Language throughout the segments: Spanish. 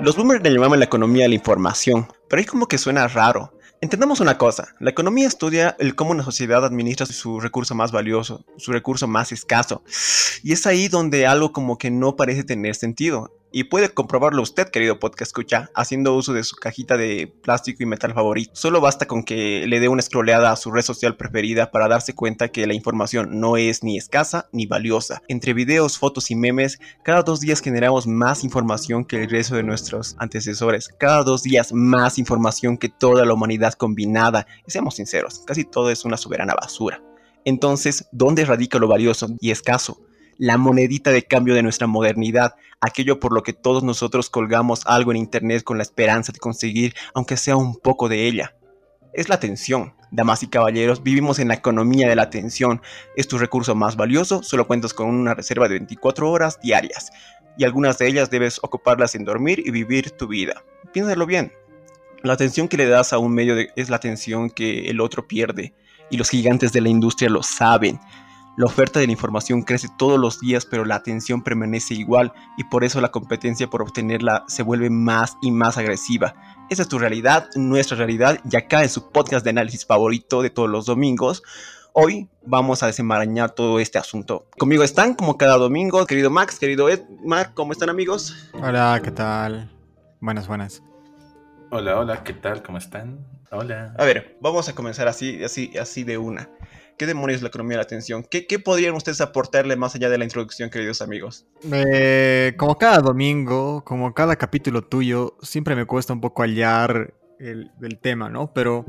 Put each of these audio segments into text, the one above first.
Los boomers le llaman la economía la información, pero ahí como que suena raro. Entendamos una cosa, la economía estudia el cómo una sociedad administra su recurso más valioso, su recurso más escaso. Y es ahí donde algo como que no parece tener sentido. Y puede comprobarlo usted, querido podcast escucha, haciendo uso de su cajita de plástico y metal favorito. Solo basta con que le dé una scrolleada a su red social preferida para darse cuenta que la información no es ni escasa ni valiosa. Entre videos, fotos y memes, cada dos días generamos más información que el resto de nuestros antecesores. Cada dos días más información que toda la humanidad combinada. Y seamos sinceros, casi todo es una soberana basura. Entonces, ¿dónde radica lo valioso y escaso? La monedita de cambio de nuestra modernidad, aquello por lo que todos nosotros colgamos algo en Internet con la esperanza de conseguir, aunque sea un poco de ella. Es la atención. Damas y caballeros, vivimos en la economía de la atención. Es tu recurso más valioso, solo cuentas con una reserva de 24 horas diarias, y algunas de ellas debes ocuparlas en dormir y vivir tu vida. Piénsalo bien. La atención que le das a un medio es la atención que el otro pierde, y los gigantes de la industria lo saben. La oferta de la información crece todos los días, pero la atención permanece igual y por eso la competencia por obtenerla se vuelve más y más agresiva. Esa es tu realidad, nuestra realidad, y acá en su podcast de análisis favorito de todos los domingos. Hoy vamos a desenmarañar todo este asunto. Conmigo están, como cada domingo, querido Max, querido Ed. Mark, ¿cómo están amigos? Hola, ¿qué tal? Buenas, buenas. Hola, hola, ¿qué tal? ¿Cómo están? Hola. A ver, vamos a comenzar así, así, así de una. ¿Qué demonios la economía de la atención? ¿Qué, podrían ustedes aportarle más allá de la introducción, queridos amigos? Eh, como cada domingo, como cada capítulo tuyo, siempre me cuesta un poco hallar el, el tema, ¿no? Pero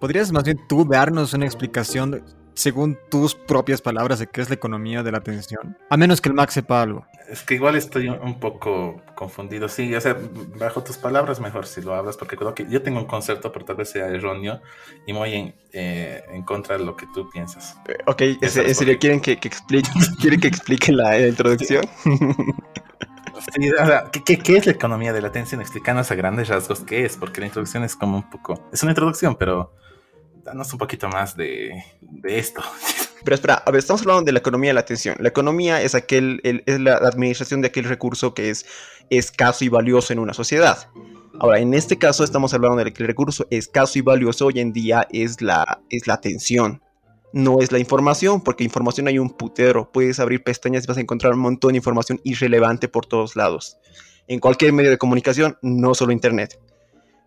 podrías más bien tú darnos una explicación según tus propias palabras de qué es la economía de la atención. A menos que el Max sepa algo. Es que igual estoy un poco confundido. Sí, o sea, bajo tus palabras mejor si lo hablas, porque creo que yo tengo un concepto, pero tal vez sea erróneo y muy en, eh, en contra de lo que tú piensas. Eh, ok, ¿en serio quieren que, que explique, ¿quieren que explique la, introducción? Sí, o sea, ¿qué, ¿qué, es la economía de la atención? Explícanos a grandes rasgos qué es, porque la introducción es como un poco... Es una introducción, pero danos un poquito más de, esto. Pero espera, a ver, estamos hablando de la economía de la atención. La economía es, aquel, es la administración de aquel recurso que es escaso y valioso en una sociedad. Ahora, en este caso estamos hablando de que el recurso escaso y valioso hoy en día es la, es la atención. No es la información, porque información hay un putero. Puedes abrir pestañas y vas a encontrar un montón de información irrelevante por todos lados. En cualquier medio de comunicación, no solo Internet.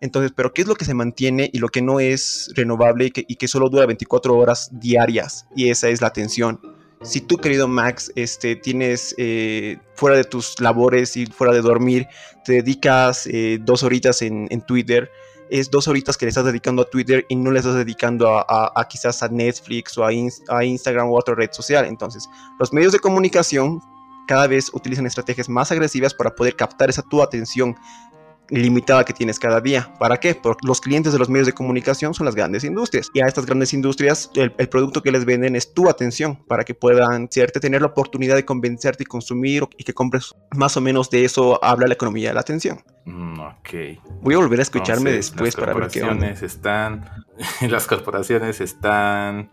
Entonces, pero ¿qué es lo que se mantiene y lo que no es renovable y que, solo dura 24 horas diarias? Y esa es la atención. Si tú, querido Max, este, tienes eh, fuera de tus labores y fuera de dormir, te dedicas eh, dos horitas en, Twitter, es dos horitas que le estás dedicando a Twitter y no le estás dedicando a, quizás a Netflix o a, a Instagram o a otra red social. Entonces, los medios de comunicación cada vez utilizan estrategias más agresivas para poder captar esa tu atención limitada que tienes cada día. ¿Para qué? Porque los clientes de los medios de comunicación son las grandes industrias. Y a estas grandes industrias el, producto que les venden es tu atención para que puedan cierto, tener la oportunidad de convencerte y consumir y que compres más o menos de eso habla la economía de la atención. Mm, ok. Voy a volver a escucharme después para ver qué están, las corporaciones están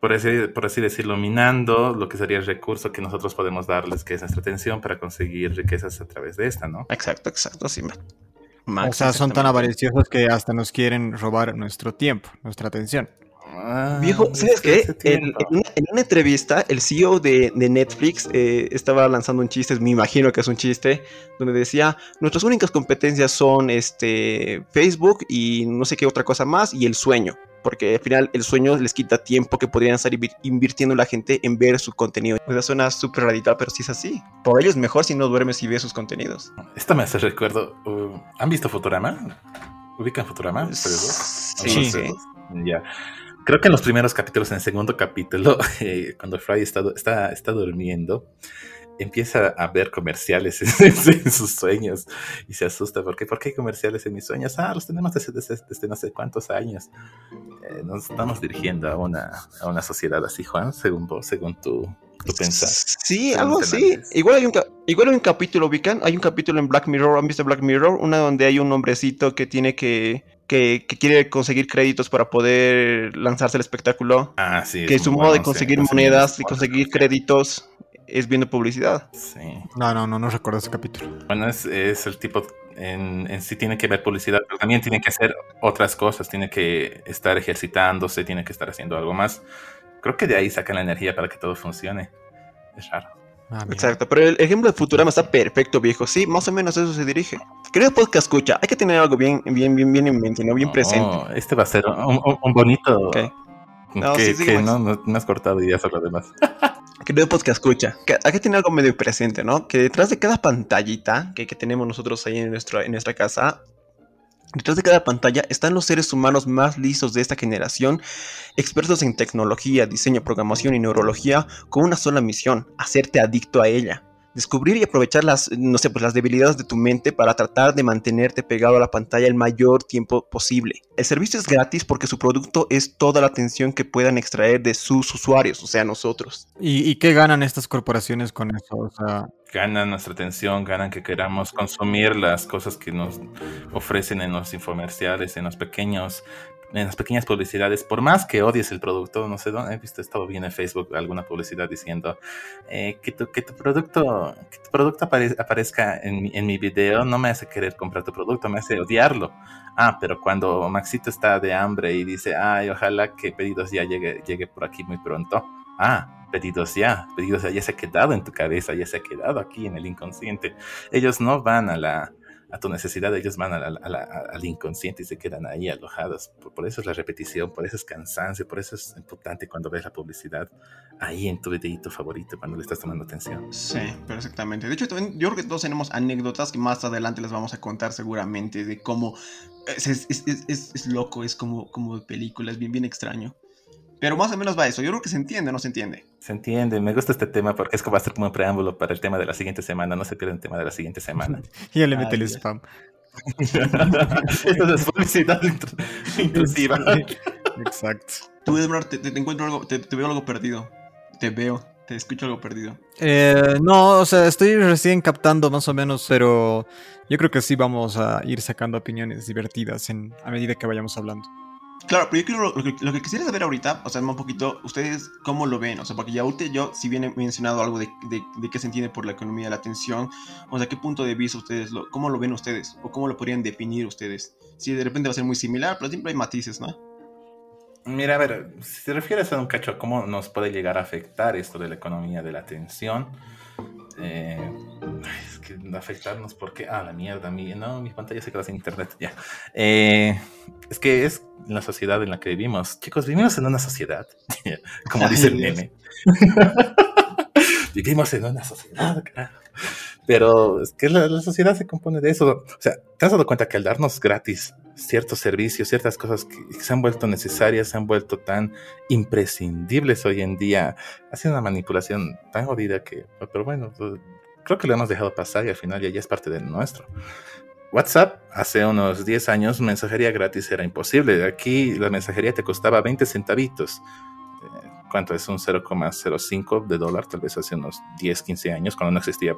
por así, por así decirlo, minando lo que sería el recurso que nosotros podemos darles, que es nuestra atención, para conseguir riquezas a través de esta, ¿no? Exacto, exacto, sí. o sea, son tan avariciosos que hasta nos quieren robar nuestro tiempo, nuestra atención. Ah, Viejo, ¿sabes qué? En, una, entrevista, el CEO de, Netflix eh, estaba lanzando un chiste, me imagino que es un chiste, donde decía, nuestras únicas competencias son este, Facebook y no sé qué otra cosa más, y el sueño porque al final el sueño les quita tiempo que podrían estar invirtiendo la gente en ver su contenido. O sea, suena súper radical, pero sí es así. Por ello es mejor si no duermes y ves sus contenidos. Esta me hace recuerdo. Uh, ¿Han visto Futurama? ¿Ubican Futurama? Sí, sí. Ya. Creo que en los primeros capítulos, en el segundo capítulo, eh, cuando Fry está, está, está durmiendo, empieza a ver comerciales en, sus sueños y se asusta. ¿Por qué? ¿Por qué hay comerciales en mis sueños? Ah, los tenemos desde, desde, no sé cuántos años. Eh, nos estamos dirigiendo a una, a una sociedad así, Juan, según vos, según tú, tú pensás. Sí, algo así. Igual hay, un, igual hay un capítulo, ubican, hay un capítulo en Black Mirror, ¿han visto Black Mirror? Una donde hay un hombrecito que tiene que que, quiere conseguir créditos para poder lanzarse el espectáculo. Ah, sí. Que su modo de conseguir monedas y conseguir créditos es viendo publicidad. Sí. No, no, no, no recuerdo ese capítulo. Bueno, es, el tipo en, sí tiene que ver publicidad, pero también tiene que hacer otras cosas, tiene que estar ejercitándose, tiene que estar haciendo algo más. Creo que de ahí sacan la energía para que todo funcione. Es raro. Ah, Exacto, pero el ejemplo de Futurama está perfecto, viejo. Sí, más o menos eso se dirige. Querido podcast escucha, hay que tener algo bien, bien, bien, bien en mente, ¿no? Bien presente. Este va a ser un, bonito. No, que, sí, no, no, has cortado ideas sobre lo demás. Querido podcast escucha, hay que tener algo medio presente, ¿no? Que detrás de cada pantallita que, que tenemos nosotros ahí en, nuestro, en nuestra casa Detrás de cada pantalla están los seres humanos más listos de esta generación, expertos en tecnología, diseño, programación y neurología, con una sola misión, hacerte adicto a ella. Descubrir y aprovechar las, no sé, pues las debilidades de tu mente para tratar de mantenerte pegado a la pantalla el mayor tiempo posible. El servicio es gratis porque su producto es toda la atención que puedan extraer de sus usuarios, o sea, nosotros. ¿Y, qué ganan estas corporaciones con eso? O sea, ganan nuestra atención, ganan que queramos consumir las cosas que nos ofrecen en los infomerciales, en los pequeños, en las pequeñas publicidades, por más que odies el producto, no sé dónde he visto, estado bien en Facebook alguna publicidad diciendo eh, que, tu, que tu producto, que tu producto aparezca en, en mi video no me hace querer comprar tu producto, me hace odiarlo. Ah, pero cuando Maxito está de hambre y dice, ay, ojalá que pedidos ya llegue, llegue por aquí muy pronto. Ah, pedidos ya, pedidos ya, ya se ha quedado en tu cabeza, ya se ha quedado aquí en el inconsciente. Ellos no van a la a tu necesidad, ellos van al inconsciente y se quedan ahí alojados. Por, eso es la repetición, por eso es cansancio, por eso es importante cuando ves la publicidad ahí en tu videito favorito, cuando le estás tomando atención. Sí, perfectamente. De hecho, yo creo que todos tenemos anécdotas que más adelante les vamos a contar seguramente de cómo es, es, es, es loco, es como, como de película, es bien, bien extraño. Pero más o menos va eso. Yo creo que se entiende, ¿no se entiende? Se entiende. Me gusta este tema porque es que va a ser como un preámbulo para el tema de la siguiente semana. No se pierde el tema de la siguiente semana. y ya le mete el spam. Esto es publicidad intrusiva. Exacto. Tú, Edward, te, encuentro algo, te, veo algo perdido. Te veo, te escucho algo perdido. Eh, no, o sea, estoy recién captando más o menos, pero yo creo que sí vamos a ir sacando opiniones divertidas en, a medida que vayamos hablando. Claro, pero yo quiero, lo, que, quisiera saber ahorita, o sea, un poquito, ustedes cómo lo ven, o sea, porque ya usted, yo, si bien he mencionado algo de, de, qué se entiende por la economía de la atención, o sea, qué punto de vista ustedes, lo, cómo lo ven ustedes, o cómo lo podrían definir ustedes. Si de repente va a ser muy similar, pero siempre hay matices, ¿no? Mira, a ver, si te refieres a un cacho cómo nos puede llegar a afectar esto de la economía de la atención, eh, es que afectarnos porque, ah, la mierda, mi, no, mi pantalla se queda sin internet, ya. Eh, es que es la sociedad en la que vivimos. Chicos, vivimos en una sociedad, como dice el meme. vivimos en una sociedad, Pero es que la, sociedad se compone de eso. O sea, ¿te has dado cuenta que al darnos gratis ciertos servicios, ciertas cosas que, se han vuelto necesarias, se han vuelto tan imprescindibles hoy en día, ha sido una manipulación tan jodida que, pero bueno, creo que lo hemos dejado pasar y al final ya, es parte de nuestro. WhatsApp, hace unos 10 años, mensajería gratis era imposible. Aquí la mensajería te costaba 20 centavitos. Eh, ¿Cuánto es? Un 0,05 de dólar, tal vez hace unos 10, 15 años, cuando no existía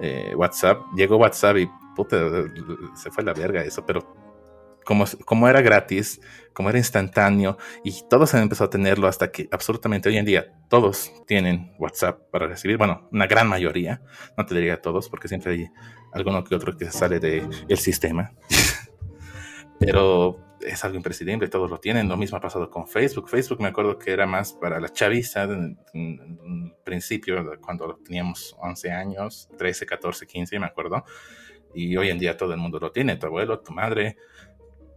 eh, WhatsApp. Llegó WhatsApp y puta, se fue la verga eso, pero como, como, era gratis, como era instantáneo, y todos han empezado a tenerlo hasta que absolutamente hoy en día todos tienen WhatsApp para recibir, bueno, una gran mayoría, no te diría todos, porque siempre hay alguno que otro que sale del el sistema, pero es algo imprescindible, todos lo tienen, lo mismo ha pasado con Facebook, Facebook me acuerdo que era más para la chaviza en, en principio, cuando teníamos 11 años, 13, 14, 15, me acuerdo, y hoy en día todo el mundo lo tiene, tu abuelo, tu madre,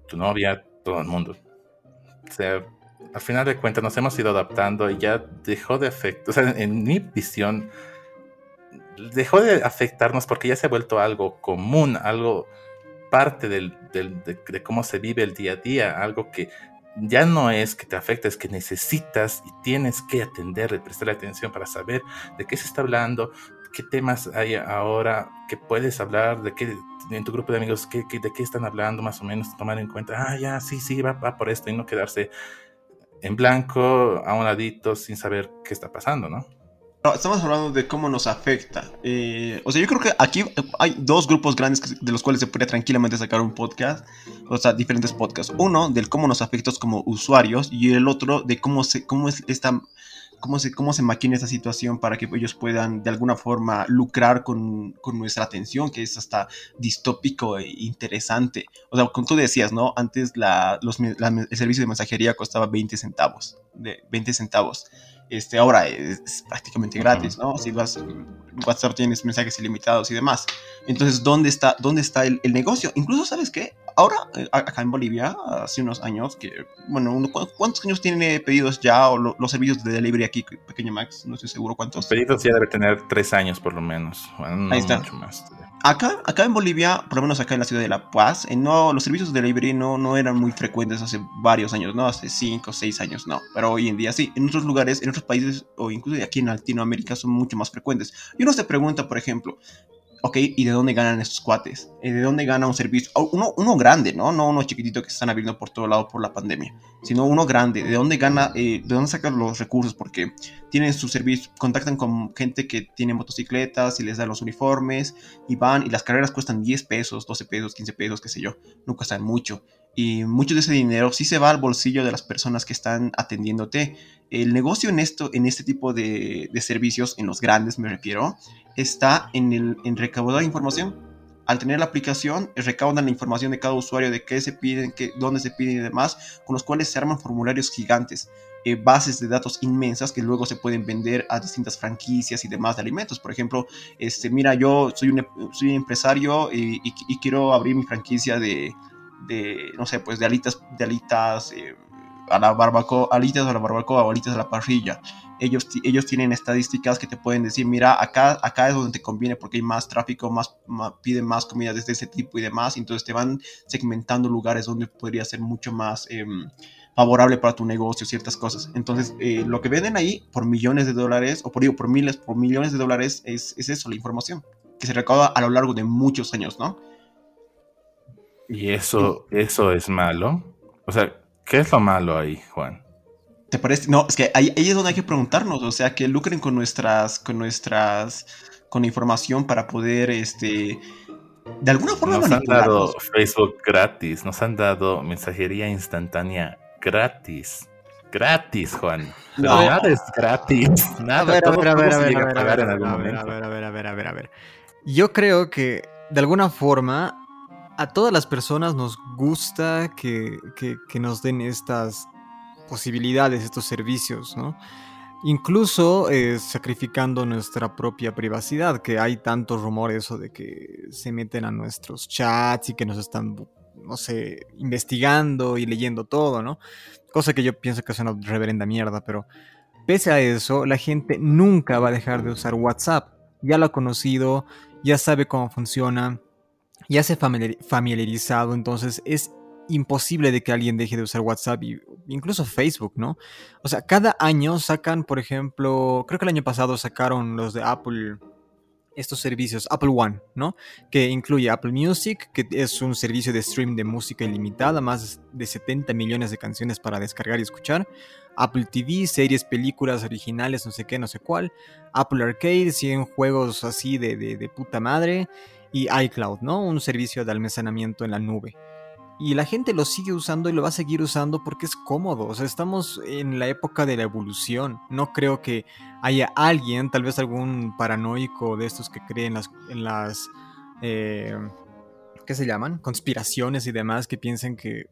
tu novia, todo el mundo. O sea, al final de cuentas nos hemos ido adaptando y ya dejó de afectar, o sea, en mi visión, dejó de afectarnos porque ya se ha vuelto algo común, algo parte del, de, cómo se vive el día a día, algo que ya no es que te afecta, es que necesitas y tienes que atender, prestar atención para saber de qué se está hablando, qué temas hay ahora que puedes hablar, de qué en tu grupo de amigos, de qué están hablando más o menos, tomar en cuenta, ah, ya, sí, sí, va, por esto y no quedarse en blanco, a un ladito, sin saber qué está pasando, ¿no? estamos hablando de cómo nos afecta. Eh, o sea, yo creo que aquí hay dos grupos grandes de los cuales se podría tranquilamente sacar un podcast. O sea, diferentes podcasts. Uno del cómo nos afecta como usuarios y el otro de cómo, se, cómo es esta cómo se, cómo se maquina esta situación para que ellos puedan de alguna forma lucrar con, con, nuestra atención, que es hasta distópico e interesante. O sea, como tú decías, ¿no? Antes la, los, el servicio de mensajería costaba 20 centavos, de 20 centavos. Este, ahora es, prácticamente gratis, ¿no? Si vas, WhatsApp tienes mensajes ilimitados y demás. Entonces, ¿dónde está, dónde está el, el negocio? Incluso, ¿sabes qué? Ahora, eh, acá en Bolivia, hace unos años, que, bueno, ¿cuántos años tiene pedidos ya o los servicios de delivery aquí, Pequeño Max? No estoy seguro cuántos. pedidos ya debe tener tres años por lo menos. Ahí está. Mucho más. Acá, acá en Bolivia, por lo menos acá en la ciudad de La Paz, eh, no, los servicios de delivery no, no eran muy frecuentes hace varios años, ¿no? Hace cinco o seis años, no. Pero hoy en día sí. En otros lugares, en otros países, o incluso aquí en Latinoamérica, son mucho más frecuentes. Y uno se pregunta, por ejemplo, ok, ¿y de dónde ganan estos cuates? ¿De dónde gana un servicio? Uno, uno grande, ¿no? No uno chiquitito que se están abriendo por todo lado por la pandemia, sino uno grande. ¿De dónde gana, eh, de dónde sacan los recursos? Porque tienen su servicio, contactan con gente que tiene motocicletas y les dan los uniformes y van y las carreras cuestan 10 pesos, 12 pesos, 15 pesos, qué sé yo, no cuestan mucho. Y mucho de ese dinero sí se va al bolsillo de las personas que están atendiéndote. El negocio en esto, en este tipo de, de servicios, en los grandes me refiero, está en, el, en recaudar información. Al tener la aplicación, recaudan la información de cada usuario, de qué se piden, qué, dónde se piden y demás, con los cuales se arman formularios gigantes, eh, bases de datos inmensas que luego se pueden vender a distintas franquicias y demás de alimentos. Por ejemplo, este, mira, yo soy un, soy empresario y, quiero abrir mi franquicia de, de, no sé, pues de alitas, de alitas eh, a la barbacoa, alitas a la barbacoa alitas a la parrilla ellos, ellos tienen estadísticas que te pueden decir, mira, acá, acá es donde te conviene porque hay más tráfico, más, piden más comida de ese tipo y demás, entonces te van segmentando lugares donde podría ser mucho más em, favorable para tu negocio, ciertas cosas. Entonces, eh, lo que venden ahí por millones de dólares, o por, digo, por miles, por millones de dólares, es, es eso, la información, que se recauda a lo largo de muchos años, ¿no? Y eso, eso es malo. O sea, ¿Qué es lo malo ahí, Juan? ¿Te parece? No, es que ahí, es donde hay que preguntarnos, o sea, que lucren con nuestras, con nuestras, con información para poder, este, de alguna forma Nos han dado Facebook gratis, nos han dado mensajería instantánea gratis. Gratis, Juan. No. Pero nada es gratis. Nada. A ver, a ver, a ver, a ver, a ver, a ver, a ver, a ver. Yo creo que de alguna forma a todas las personas nos gusta que, que, nos den estas posibilidades, estos servicios, ¿no? Incluso eh, sacrificando nuestra propia privacidad, que hay tantos rumores de que se meten a nuestros chats y que nos están, no sé, investigando y leyendo todo, ¿no? Cosa que yo pienso que es una reverenda mierda, pero pese a eso, la gente nunca va a dejar de usar WhatsApp. Ya lo ha conocido, ya sabe cómo funciona, ya se familiarizado, entonces es imposible de que alguien deje de usar WhatsApp y incluso Facebook, ¿no? O sea, cada año sacan, por ejemplo, creo que el año pasado sacaron los de Apple estos servicios, Apple One, ¿no? Que incluye Apple Music, que es un servicio de stream de música ilimitada, más de 70 millones de canciones para descargar y escuchar. Apple TV, series, películas originales, no sé qué, no sé cuál. Apple Arcade, 100 juegos así de, de puta madre. Y iCloud, ¿no? Un servicio de almacenamiento en la nube. Y la gente lo sigue usando y lo va a seguir usando porque es cómodo. O sea, estamos en la época de la evolución. No creo que haya alguien, tal vez algún paranoico de estos que creen en las, en las eh, ¿qué se llaman? Conspiraciones y demás que piensen que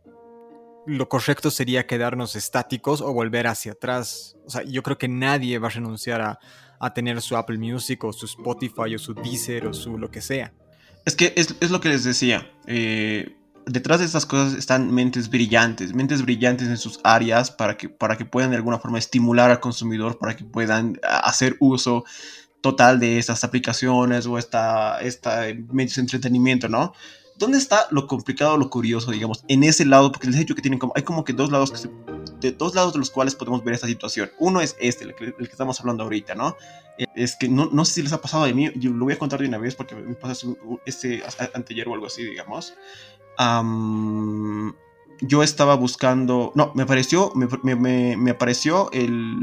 lo correcto sería quedarnos estáticos o volver hacia atrás. O sea, yo creo que nadie va a renunciar a, a tener su Apple Music o su Spotify o su Deezer o su lo que sea. Es que es, es lo que les decía. Eh, detrás de estas cosas están mentes brillantes, mentes brillantes en sus áreas para que, para que puedan de alguna forma estimular al consumidor, para que puedan hacer uso total de estas aplicaciones o esta, esta medios de entretenimiento, ¿no? ¿Dónde está lo complicado, lo curioso, digamos, en ese lado? Porque les he dicho que tienen como, hay como que dos lados, que de dos lados de los cuales podemos ver esta situación. Uno es este, el que, el que estamos hablando ahorita, ¿no? Eh, es que no, no, sé si les ha pasado a mí, yo lo voy a contar de una vez porque me pasó este, anteayer o algo así, digamos yo estaba buscando, no, me apareció, me, me, me apareció el,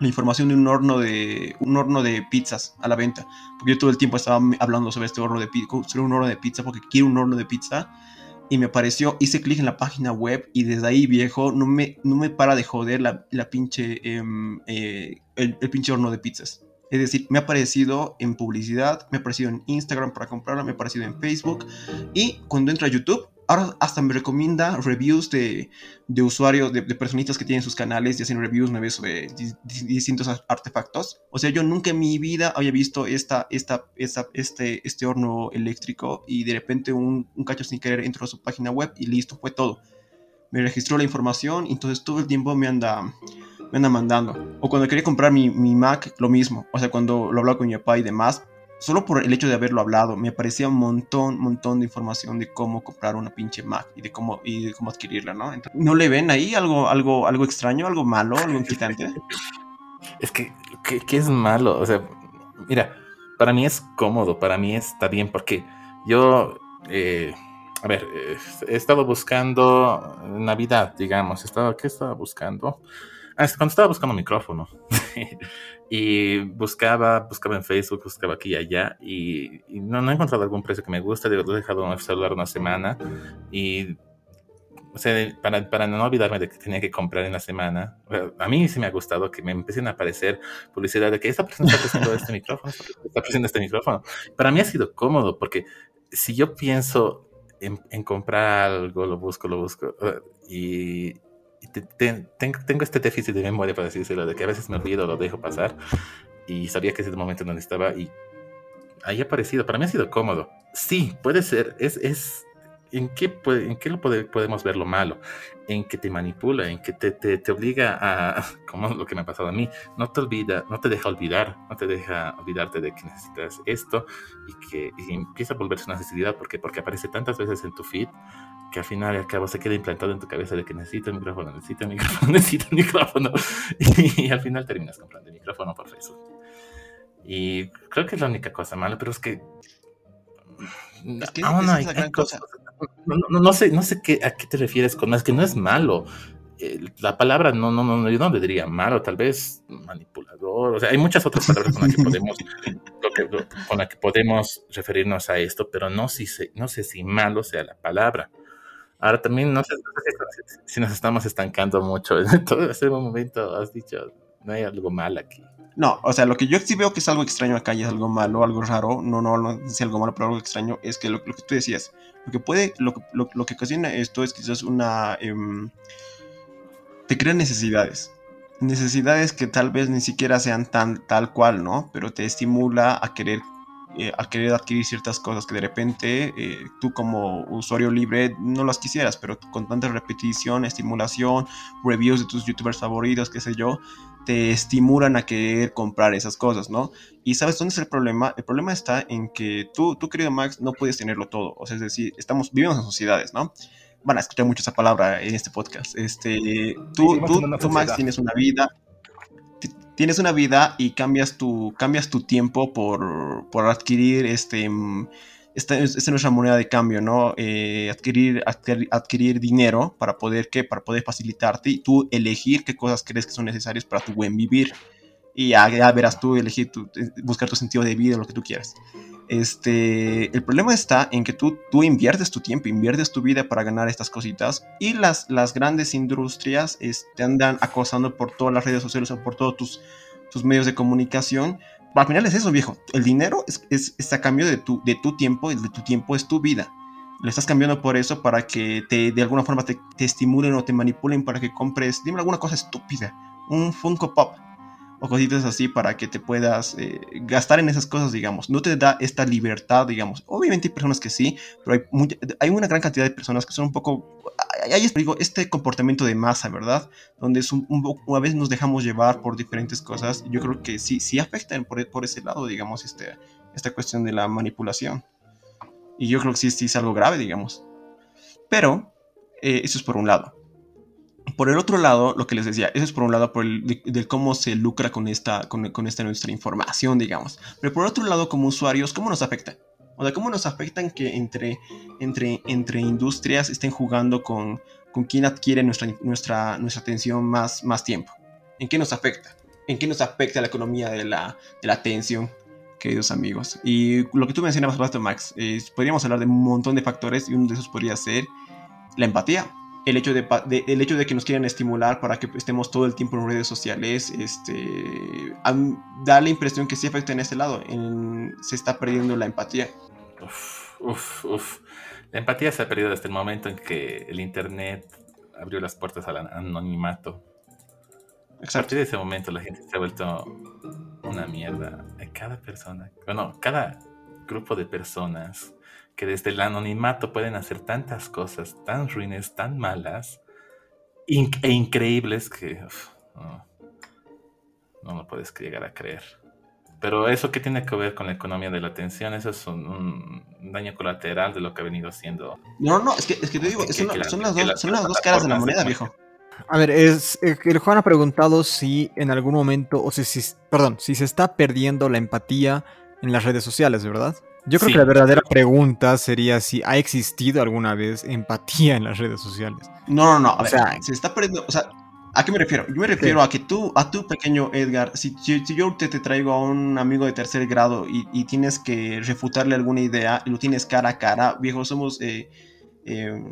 la información de un horno de un horno de pizzas a la venta. Porque yo todo el tiempo estaba hablando sobre este horno de pizza, sobre un horno de pizza porque quiero un horno de pizza y me apareció, hice clic en la página web y desde ahí, viejo, no me, no me para de joder la, la pinche, em, eh, el, pinche horno de pizzas. Es decir, me ha aparecido en publicidad, me ha aparecido en Instagram para comprarla, me ha aparecido en Facebook y cuando entro a YouTube ahora hasta me recomienda reviews de, de usuarios, de, de, personitas que tienen sus canales y hacen reviews nuevas sobre di, distintos artefactos. O sea, yo nunca en mi vida había visto esta, esta, esta, este, este horno eléctrico y de repente un, un cacho sin querer entró a su página web y listo, fue todo. Me registró la información y entonces todo el tiempo me anda, me anda mandando. O cuando quería comprar mi, mi Mac, lo mismo. O sea, cuando lo hablaba con mi papá y demás, solo por el hecho de haberlo hablado, me aparecía un montón, montón de información de cómo comprar una pinche Mac y de cómo, y de cómo adquirirla, ¿no? Entonces, ¿No le ven ahí algo, algo, algo extraño, algo malo, algo inquietante? es que, que, que, es malo, o sea, mira, para mí es cómodo, para mí está bien, porque yo, eh, a ver, eh, he estado buscando Navidad, digamos, estaba, ¿qué estaba buscando? Ah, cuando estaba buscando micrófono. y buscaba, buscaba en Facebook, buscaba aquí y allá, y, y no, no, he encontrado algún precio que me guste, lo he dejado el celular una semana, y o sea, para, para, no olvidarme de que tenía que comprar en la semana, a mí sí me ha gustado que me empiecen a aparecer publicidad de que esta persona está ofreciendo este micrófono, está ofreciendo este micrófono. Para mí ha sido cómodo, porque si yo pienso en, en comprar algo, lo busco, lo busco, y, te, te, tengo, este déficit de memoria para decírselo, de que a veces me olvido, lo dejo pasar y sabía que ese momento en donde estaba y ahí ha aparecido. Para mí ha sido cómodo. Sí, puede ser. Es, es ¿En qué, puede, en qué lo puede, podemos ver lo malo? En que te manipula, en que te, te, te, obliga a, como lo que me ha pasado a mí, no te olvida, no te deja olvidar, no te deja olvidarte de que necesitas esto y que y empieza a volverse una necesidad porque, porque aparece tantas veces en tu feed que al final y al cabo se queda implantado en tu cabeza de que necesito el micrófono, necesito el micrófono, necesito el micrófono. Y, y al final terminas comprando el micrófono por Facebook. Y creo que es la única cosa mala, pero es que. Es que aún no, hay, hay cosas. No, no, no, sé, no sé qué, a qué te refieres con es que no es malo. Eh, la palabra no, no, no, yo no le diría malo, tal vez manipulador. O sea, hay muchas otras palabras con las que podemos, lo que, lo, con las que podemos referirnos a esto, pero no, si se, no sé si malo sea la palabra. Ahora también no sé, si nos estamos estancando mucho. En todo ese momento has dicho, no hay algo mal aquí. No, o sea, lo que yo sí veo que es algo extraño acá y es algo malo, algo raro, no, no, no es algo malo, pero algo extraño, es que lo, lo que tú decías, lo que puede, lo, lo, lo, que ocasiona esto es quizás una... Eh, te crea necesidades. Necesidades que tal vez ni siquiera sean tan tal cual, ¿no? Pero te estimula a querer eh, al querer adquirir ciertas cosas que de repente eh, tú como usuario libre no las quisieras, pero con tanta repetición, estimulación, reviews de tus youtubers favoritos, qué sé yo, te estimulan a querer comprar esas cosas, ¿no? Y ¿sabes dónde es el problema? El problema está en que tú, tú querido Max, no puedes tenerlo todo. O sea, es decir, estamos, vivimos en sociedades, ¿no? Van a escuchar mucho esa palabra en este podcast. Este, tú, tú, tú Max, tienes una vida, tienes una vida y cambias tu, cambias tu tiempo por, por adquirir este, esta, esta, es nuestra moneda de cambio, ¿no? Eh, adquirir, adquirir, dinero para poder, ¿qué? Para poder facilitarte y tú elegir qué cosas crees que son necesarias para tu buen vivir. Y ya, verás tú elegir, tu, buscar tu sentido de vida, lo que tú quieras. Este, el problema está en que tú, tú inviertes tu tiempo, inviertes tu vida para ganar estas cositas y las, las grandes industrias te andan acosando por todas las redes sociales o por todos tus, tus medios de comunicación. Al final es eso, viejo. El dinero es, es, es a cambio de tu, de tu tiempo y de tu tiempo es tu vida. Le estás cambiando por eso para que te, de alguna forma te, te estimulen o te manipulen para que compres, dime alguna cosa estúpida, un Funko Pop o cositas así para que te puedas eh, gastar en esas cosas, digamos. No te da esta libertad, digamos. Obviamente hay personas que sí, pero hay, mucha, hay una gran cantidad de personas que son un poco... Hay, digo, este comportamiento de masa, ¿verdad? Donde es un, un, a veces nos dejamos llevar por diferentes cosas. Yo creo que sí, sí afectan por, por ese lado, digamos, este, esta cuestión de la manipulación. Y yo creo que sí, sí es algo grave, digamos. Pero, eh, eso es por un lado. Por el otro lado, lo que les decía, eso es por un lado por el de, cómo se lucra con esta, con, esta nuestra información, digamos. Pero por otro lado, como usuarios, ¿cómo nos afecta? O sea, ¿cómo nos afectan que entre, entre, entre industrias estén jugando con, con quién adquiere nuestra, nuestra, nuestra atención más, más tiempo? ¿En qué nos afecta? ¿En qué nos afecta la economía de la, de la atención? queridos amigos. Y lo que tú mencionabas, Max, podríamos hablar de un montón de factores y uno de esos podría ser la empatía. El hecho de, el hecho de que nos quieran estimular para que estemos todo el tiempo en redes sociales, este, da la impresión que sí afecta en este lado, se está perdiendo la empatía. Uf, uf, uf. La empatía se ha perdido desde el momento en que el Internet abrió las puertas al anonimato. A partir de ese momento la gente se ha vuelto una mierda. Cada persona, bueno, cada grupo de personas que desde el anonimato pueden hacer tantas cosas tan ruines, tan malas e increíbles que no, no, lo puedes llegar a creer. Pero eso que tiene que ver con la economía de la atención, eso es un, daño colateral de lo que ha venido haciendo. No, no, es que, es que te digo, son, las dos, son las dos caras de la moneda, viejo. A ver, es, eh, el Juan ha preguntado si en algún momento, o si, si, perdón, si se está perdiendo la empatía en las redes sociales, ¿verdad? Yo creo que la verdadera pregunta sería si ha existido alguna vez empatía en las redes sociales. No, no, no. o sea, se está perdiendo. O sea, ¿a qué me refiero? Yo me refiero a que tú, a tu pequeño Edgar, si, si, yo te, te, traigo a un amigo de tercer grado y, y, tienes que refutarle alguna idea y lo tienes cara a cara, viejo, somos. Eh, eh,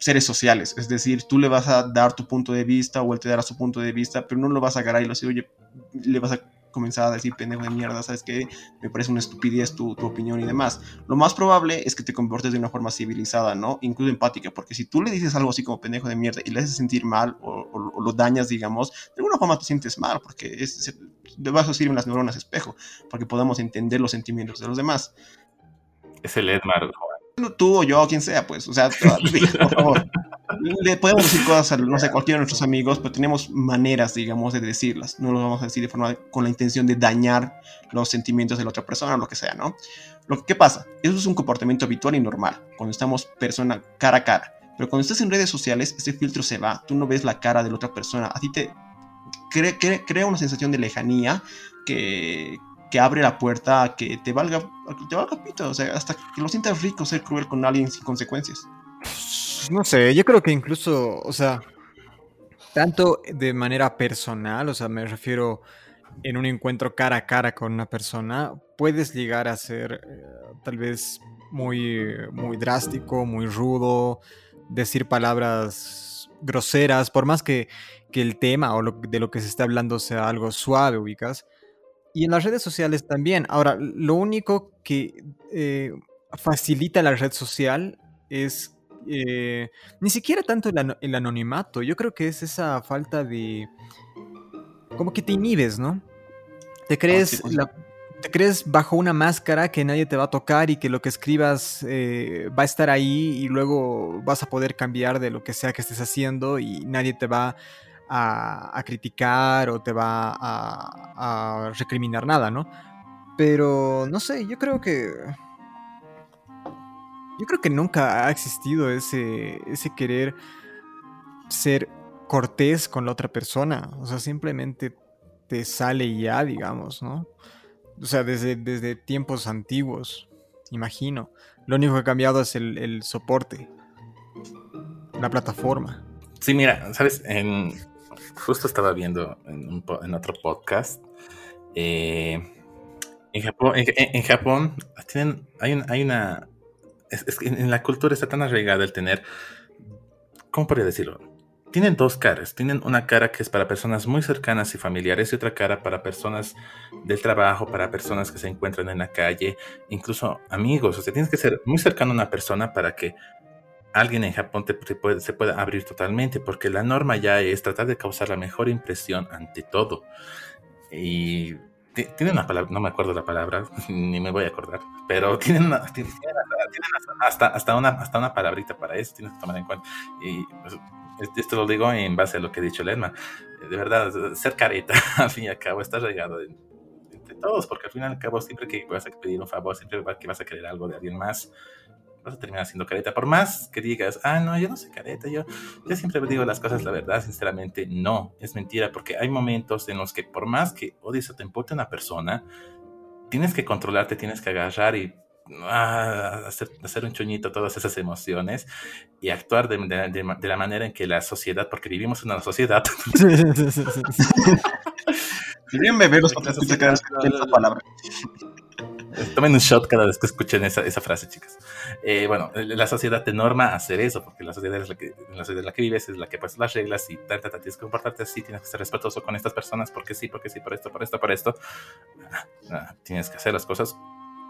seres sociales, es decir, tú le vas a dar tu punto de vista o él te dará su punto de vista, pero no lo vas a agarrar y lo decir, oye, le vas a comenzar a decir pendejo de mierda, sabes que me parece una estupidez tu, tu, opinión y demás. Lo más probable es que te comportes de una forma civilizada, ¿no? Incluso empática, porque si tú le dices algo así como pendejo de mierda y le haces sentir mal o, lo dañas, digamos, de alguna forma te sientes mal, porque es, vas a en las neuronas espejo, para que podamos entender los sentimientos de los demás. Es el Edmar, tú o yo o quien sea, pues, o sea, por favor. Le podemos decir cosas a, no sé, cualquiera de nuestros amigos, pero tenemos maneras, digamos, de decirlas. No lo vamos a decir de forma con la intención de dañar los sentimientos de la otra persona o lo que sea, ¿no? Lo que pasa, eso es un comportamiento habitual y normal, cuando estamos persona cara a cara. Pero cuando estás en redes sociales, ese filtro se va, tú no ves la cara de la otra persona, a ti te crea una sensación de lejanía que, que abre la puerta a que te valga, te valga pito, o sea, hasta que lo sientas rico ser cruel con alguien sin consecuencias. No sé, yo creo que incluso, o sea, tanto de manera personal, o sea, me refiero en un encuentro cara a cara con una persona, puedes llegar a ser eh, tal vez muy, muy drástico, muy rudo, decir palabras groseras, por más que, que el tema o de lo que se está hablando sea algo suave, ubicas. Y en las redes sociales también. Ahora, lo único que eh, facilita la red social es eh, ni siquiera tanto el, anonimato. Yo creo que es esa falta de... Como que te inhibes, ¿no? Te ah, crees, pues te crees bajo una máscara que nadie te va a tocar y que lo que escribas eh, va a estar ahí y luego vas a poder cambiar de lo que sea que estés haciendo y nadie te va a, criticar o te va a, recriminar nada, ¿no? Pero no sé, yo creo que. Yo creo que nunca ha existido ese, ese querer ser cortés con la otra persona. O sea, simplemente te sale ya, digamos, ¿no? O sea, desde, desde tiempos antiguos, imagino. Lo único que ha cambiado es el, el soporte, la plataforma. Sí, mira, sabes, en, justo estaba viendo en, otro podcast. Eh, en Japón, en, Japón tienen, hay una. en la cultura está tan arraigada el tener. ¿Cómo podría decirlo? Tienen dos caras. Tienen una cara que es para personas muy cercanas y familiares y otra cara para personas del trabajo, para personas que se encuentran en la calle, incluso amigos. O sea, tienes que ser muy cercano a una persona para que alguien en Japón te, puede, se puede abrir totalmente, porque la norma ya es tratar de causar la mejor impresión ante todo. Y tiene una palabra, no me acuerdo la palabra, ni me voy a acordar, pero tienen, hasta, hasta, una, hasta una palabrita para eso, tienes que tomar en cuenta. Y pues, esto lo digo en base a lo que ha dicho Lerma. De verdad, ser careta, al fin y al cabo, está regado entre todos, porque al fin y al cabo, siempre que vas a pedir un favor, siempre que vas a querer algo de alguien más, vas a terminar siendo careta. Por más que digas, ah, no, yo no soy careta, yo, yo siempre digo las cosas, la verdad, sinceramente, no, es mentira, porque hay momentos en los que por más que odies o te importe una persona, tienes que controlarte, tienes que agarrar y ah, hacer, hacer, un chuñito todas esas emociones y actuar de, de, la manera en que la sociedad, porque vivimos en una sociedad, Bien porque escucha cada vez que palabra. Tomen un shot cada vez que escuchen esa, esa frase, chicas. Eh, bueno, la sociedad te norma a hacer eso, porque la sociedad es la que, la sociedad en la que vives es la que pues las reglas y tal, tal, tienes que comportarte así, tienes que ser respetuoso con estas personas, porque sí, porque sí, por esto, por esto, por esto. Ah, ah, tienes que hacer las cosas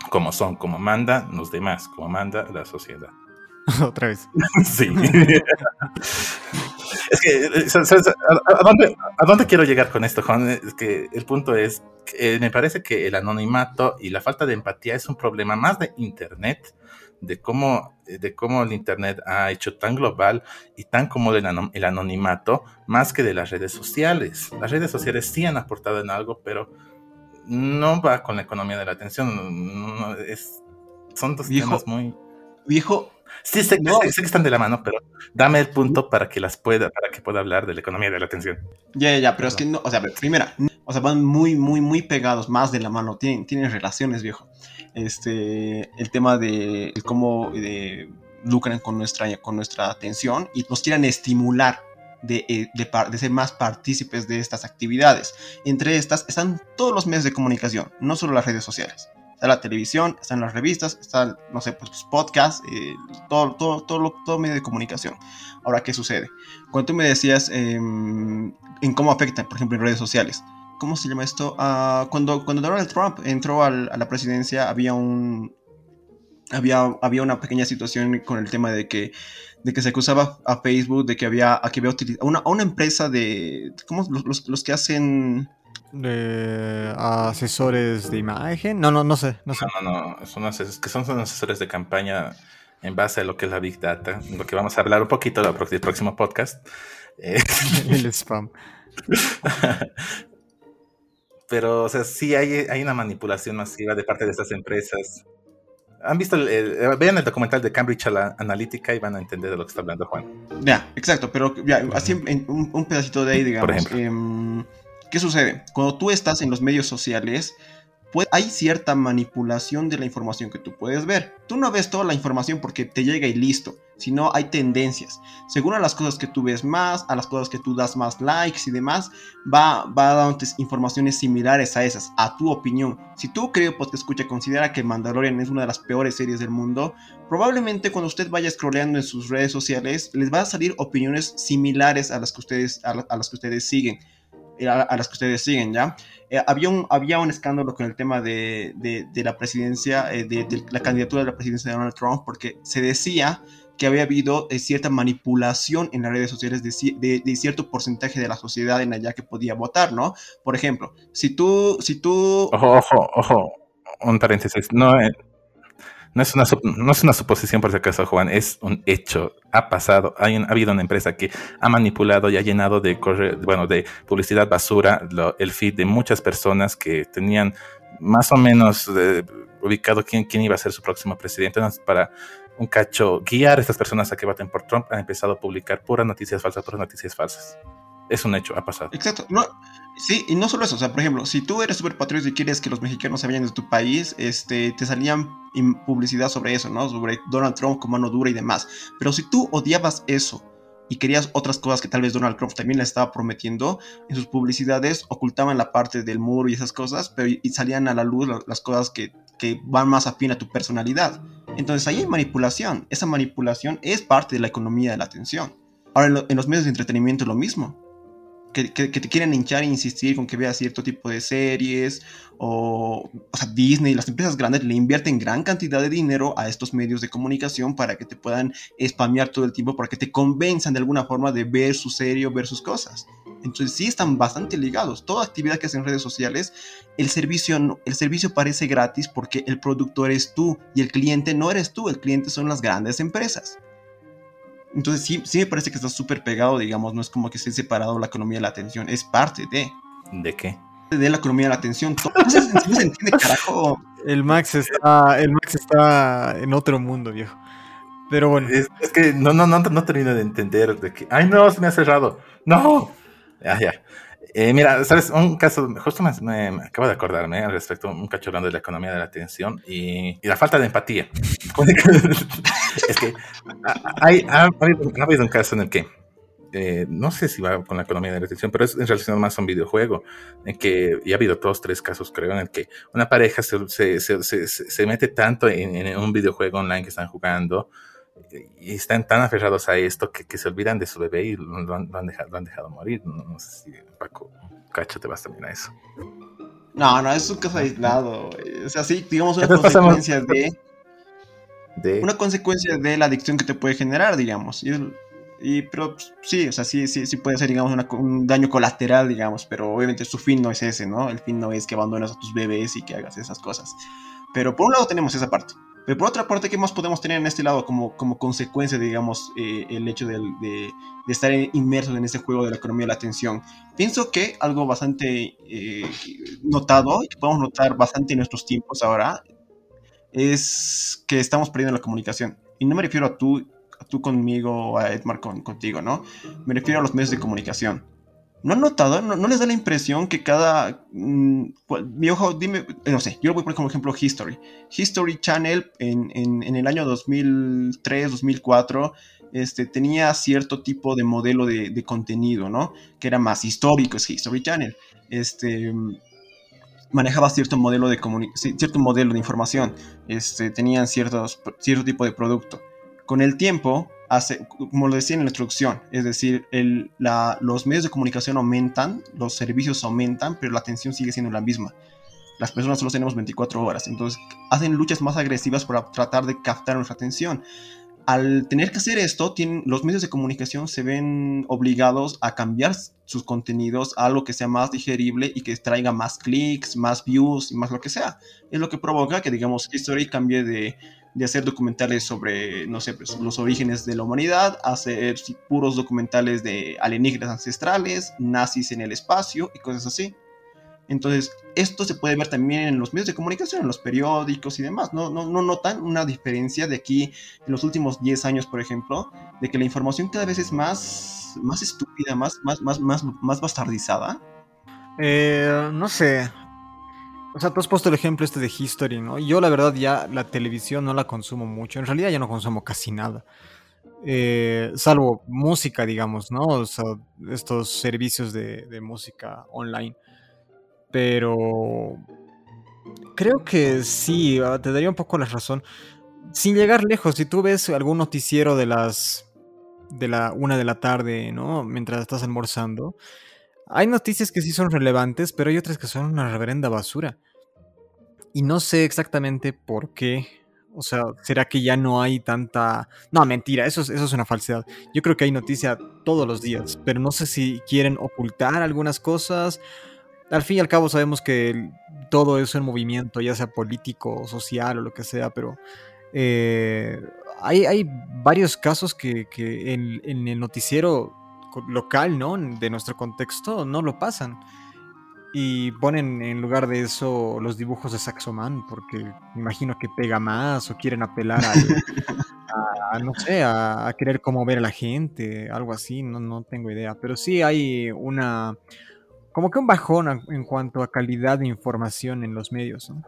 como son, como manda los demás, como manda la sociedad. Otra vez. sí. es que, ¿a, dónde, quiero llegar con esto, Juan? Es que el punto es, que me parece que el anonimato y la falta de empatía es un problema más de Internet, de cómo, de cómo el Internet ha hecho tan global y tan como el, el anonimato, más que de las redes sociales. Las redes sociales sí han aportado en algo, pero no va con la economía de la atención. es, son dos temas muy... Viejo, Sí, sé, que están de la mano, pero dame el punto para que las pueda, para que pueda hablar de la economía de la atención. Ya, ya, ya, pero es que no, o sea, primera, o sea, van muy, muy, muy pegados, más de la mano, tienen, tienen relaciones, viejo. Este, el tema de, cómo de, lucran con nuestra, con nuestra atención y nos quieren estimular de, eh, de, de, ser más partícipes de estas actividades. Entre estas están todos los medios de comunicación, no solo las redes sociales está la televisión, están las revistas, está, no sé, pues, podcasts, eh, todo, todo, todo, todo medio de comunicación. Ahora, ¿qué sucede? Cuando tú me decías em, en cómo afecta, por ejemplo, en redes sociales, ¿cómo se llama esto? Ah, cuando, cuando Donald Trump entró a la presidencia, había un... Había, había una pequeña situación con el tema de que de que se acusaba a Facebook de que había, a que había utilizado una, una empresa de, ¿cómo? Los, los, que hacen de asesores de imagen. No, no, no sé. No, sé. no, no, Son, que son, son asesores de campaña en base a lo que es la Big Data, lo que vamos a hablar un poquito en el próximo podcast. Eh, el spam. Pero, o sea, sí hay, hay una manipulación masiva de parte de estas empresas. ¿Han visto? El, vean el documental de Cambridge Analytica y van a entender de lo que está hablando Juan. Ya, exacto, pero ya, así un, un, pedacito de ahí, digamos. Por ejemplo. ¿Qué sucede? Cuando tú estás en los medios sociales, pues hay cierta manipulación de la información que tú puedes ver. Tú no ves toda la información porque te llega y listo, sino hay tendencias. Según a las cosas que tú ves más, a las cosas que tú das más likes y demás, va, va dando informaciones similares a esas, a tu opinión. Si tú, creo, pues escucha, considera que Mandalorian es una de las peores series del mundo, probablemente cuando usted vaya scrolleando en sus redes sociales, les va a salir opiniones similares a las que ustedes, a las que ustedes siguen a, las que ustedes siguen, ¿ya? Eh, había, un, había un escándalo con el tema de, de, la presidencia, eh, de, la candidatura de la presidencia de Donald Trump, porque se decía que había habido eh, cierta manipulación en las redes sociales de, cierto porcentaje de la sociedad en allá que podía votar, ¿no? Por ejemplo, si tú... Si tú... Ojo, ojo, ojo, un paréntesis, no, no es, una, no es una suposición por si acaso, Juan, es un hecho. Ha pasado. Hay ha habido una empresa que ha manipulado y ha llenado de, bueno, de publicidad basura el feed de muchas personas que tenían más o menos eh, ubicado quién, quién iba a ser su próximo presidente para un cacho guiar a estas personas a que voten por Trump. Han empezado a publicar puras noticias falsas, puras noticias falsas es un hecho, ha pasado. Exacto. Sí, y no solo eso. O sea, por ejemplo, si tú eres súper patriota y quieres que los mexicanos se vayan de tu país, este, te salían publicidad sobre eso, ¿no? Sobre Donald Trump como mano dura y demás. Pero si tú odiabas eso y querías otras cosas que tal vez Donald Trump también le estaba prometiendo, en sus publicidades ocultaban la parte del muro y esas cosas, pero y salían a la luz las cosas que, que van más afín a tu personalidad. Entonces ahí hay manipulación. Esa manipulación es parte de la economía de la atención. Ahora en los medios de entretenimiento es lo mismo que, te quieren hinchar e insistir con que veas cierto tipo de series, o, o sea, Disney, las empresas grandes le invierten gran cantidad de dinero a estos medios de comunicación para que te puedan spamear todo el tiempo, para que te convenzan de alguna forma de ver su serie o ver sus cosas. Entonces sí están bastante ligados. Toda actividad que hacen en redes sociales, el servicio, el servicio parece gratis porque el productor eres tú y el cliente no eres tú, el cliente son las grandes empresas. Entonces sí, sí me parece que está súper pegado, digamos, no es como que esté separado la economía de la atención, es parte de. ¿De qué? De la economía de la atención. No se, entiende, carajo. El Max está, el Max está en otro mundo, viejo. Pero bueno. Es, que no, no, no, no termino de entender de que. ¡Ay, no! Se me ha cerrado. ¡No! Ya, ya. Eh, mira, sabes, un caso, justo me, acabo de acordarme al respecto, un cacho hablando de la economía de la atención y, la falta de empatía. es que hay, ha, habido, un caso en el que eh, no sé si va con la economía de la atención, pero es en relación más a un videojuego, en que ya ha habido dos, tres casos, creo, en el que una pareja se, se, se, se mete tanto en, en, un videojuego online que están jugando y están tan aferrados a esto que, que se olvidan de su bebé y lo, han, lo han, dejado, lo han dejado morir. No, no, sé si, Paco, Cacho, te vas también a eso. No, no, es un caso aislado. O sea, sí, digamos una consecuencia de, de, Una consecuencia de la adicción que te puede generar, digamos. Y, y pero pues, sí, o sea, sí, sí, sí puede ser, digamos, una, un daño colateral, digamos. Pero obviamente su fin no es ese, ¿no? El fin no es que abandones a tus bebés y que hagas esas cosas. Pero por un lado tenemos esa parte. Pero por otra parte, ¿qué más podemos tener en este lado como, como consecuencia, digamos, eh, el hecho de, estar inmersos en este juego de la economía de la atención? Pienso que algo bastante eh, notado, y que podemos notar bastante en nuestros tiempos ahora, es que estamos perdiendo la comunicación. Y no me refiero a tú, a tú conmigo, a Edmar con, contigo, ¿no? Me refiero a los medios de comunicación. ¿No han notado? ¿No, ¿No, les da la impresión que cada... Mmm, mi ojo, dime, no sé, yo voy a poner como ejemplo History. History Channel en, en, en el año 2003, 2004, este, tenía cierto tipo de modelo de, de, contenido, ¿no? Que era más histórico, es History Channel. Este, manejaba cierto modelo de, cierto modelo de información. Este, tenían ciertos, cierto tipo de producto. Con el tiempo, hace, como lo decía en la introducción, es decir, el, la, los medios de comunicación aumentan, los servicios aumentan, pero la atención sigue siendo la misma. Las personas solo tenemos 24 horas, entonces hacen luchas más agresivas para tratar de captar nuestra atención. Al tener que hacer esto, tienen, los medios de comunicación se ven obligados a cambiar sus contenidos a algo que sea más digerible y que traiga más clics, más views y más lo que sea. Es lo que provoca que, digamos, History cambie de de hacer documentales sobre, no sé, pues, los orígenes de la humanidad, hacer puros documentales de alienígenas ancestrales, nazis en el espacio y cosas así. Entonces, esto se puede ver también en los medios de comunicación, en los periódicos y demás. ¿No, no, no notan una diferencia de aquí en los últimos 10 años, por ejemplo, de que la información cada vez es más, más estúpida, más, más, más, más, más bastardizada? Eh, no sé, o sea, tú has puesto el ejemplo este de History, ¿no? Yo la verdad ya la televisión no la consumo mucho. En realidad ya no consumo casi nada. Eh, salvo música, digamos, ¿no? O sea, estos servicios de, música online. Pero creo que sí, ah, te daría un poco la razón. Sin llegar lejos, si tú ves algún noticiero de las de la una de la tarde, ¿no? Mientras estás almorzando, hay noticias que sí son relevantes, pero hay otras que son una reverenda basura. Y no sé exactamente por qué. O sea, ¿será que ya no hay tanta... No, mentira, eso es, eso es una falsedad. Yo creo que hay noticia todos los días, pero no sé si quieren ocultar algunas cosas. Al fin y al cabo sabemos que todo eso en movimiento, ya sea político, social o lo que sea, pero eh, hay, hay, varios casos que, que en, en, el noticiero local, ¿no? De nuestro contexto, no lo pasan. Y ponen en lugar de eso los dibujos de Saxoman, porque me imagino que pega más o quieren apelar al, a, no sé, a, a, querer conmover a la gente, algo así, no, no tengo idea. Pero sí hay una, como que un bajón en cuanto a calidad de información en los medios, ¿no?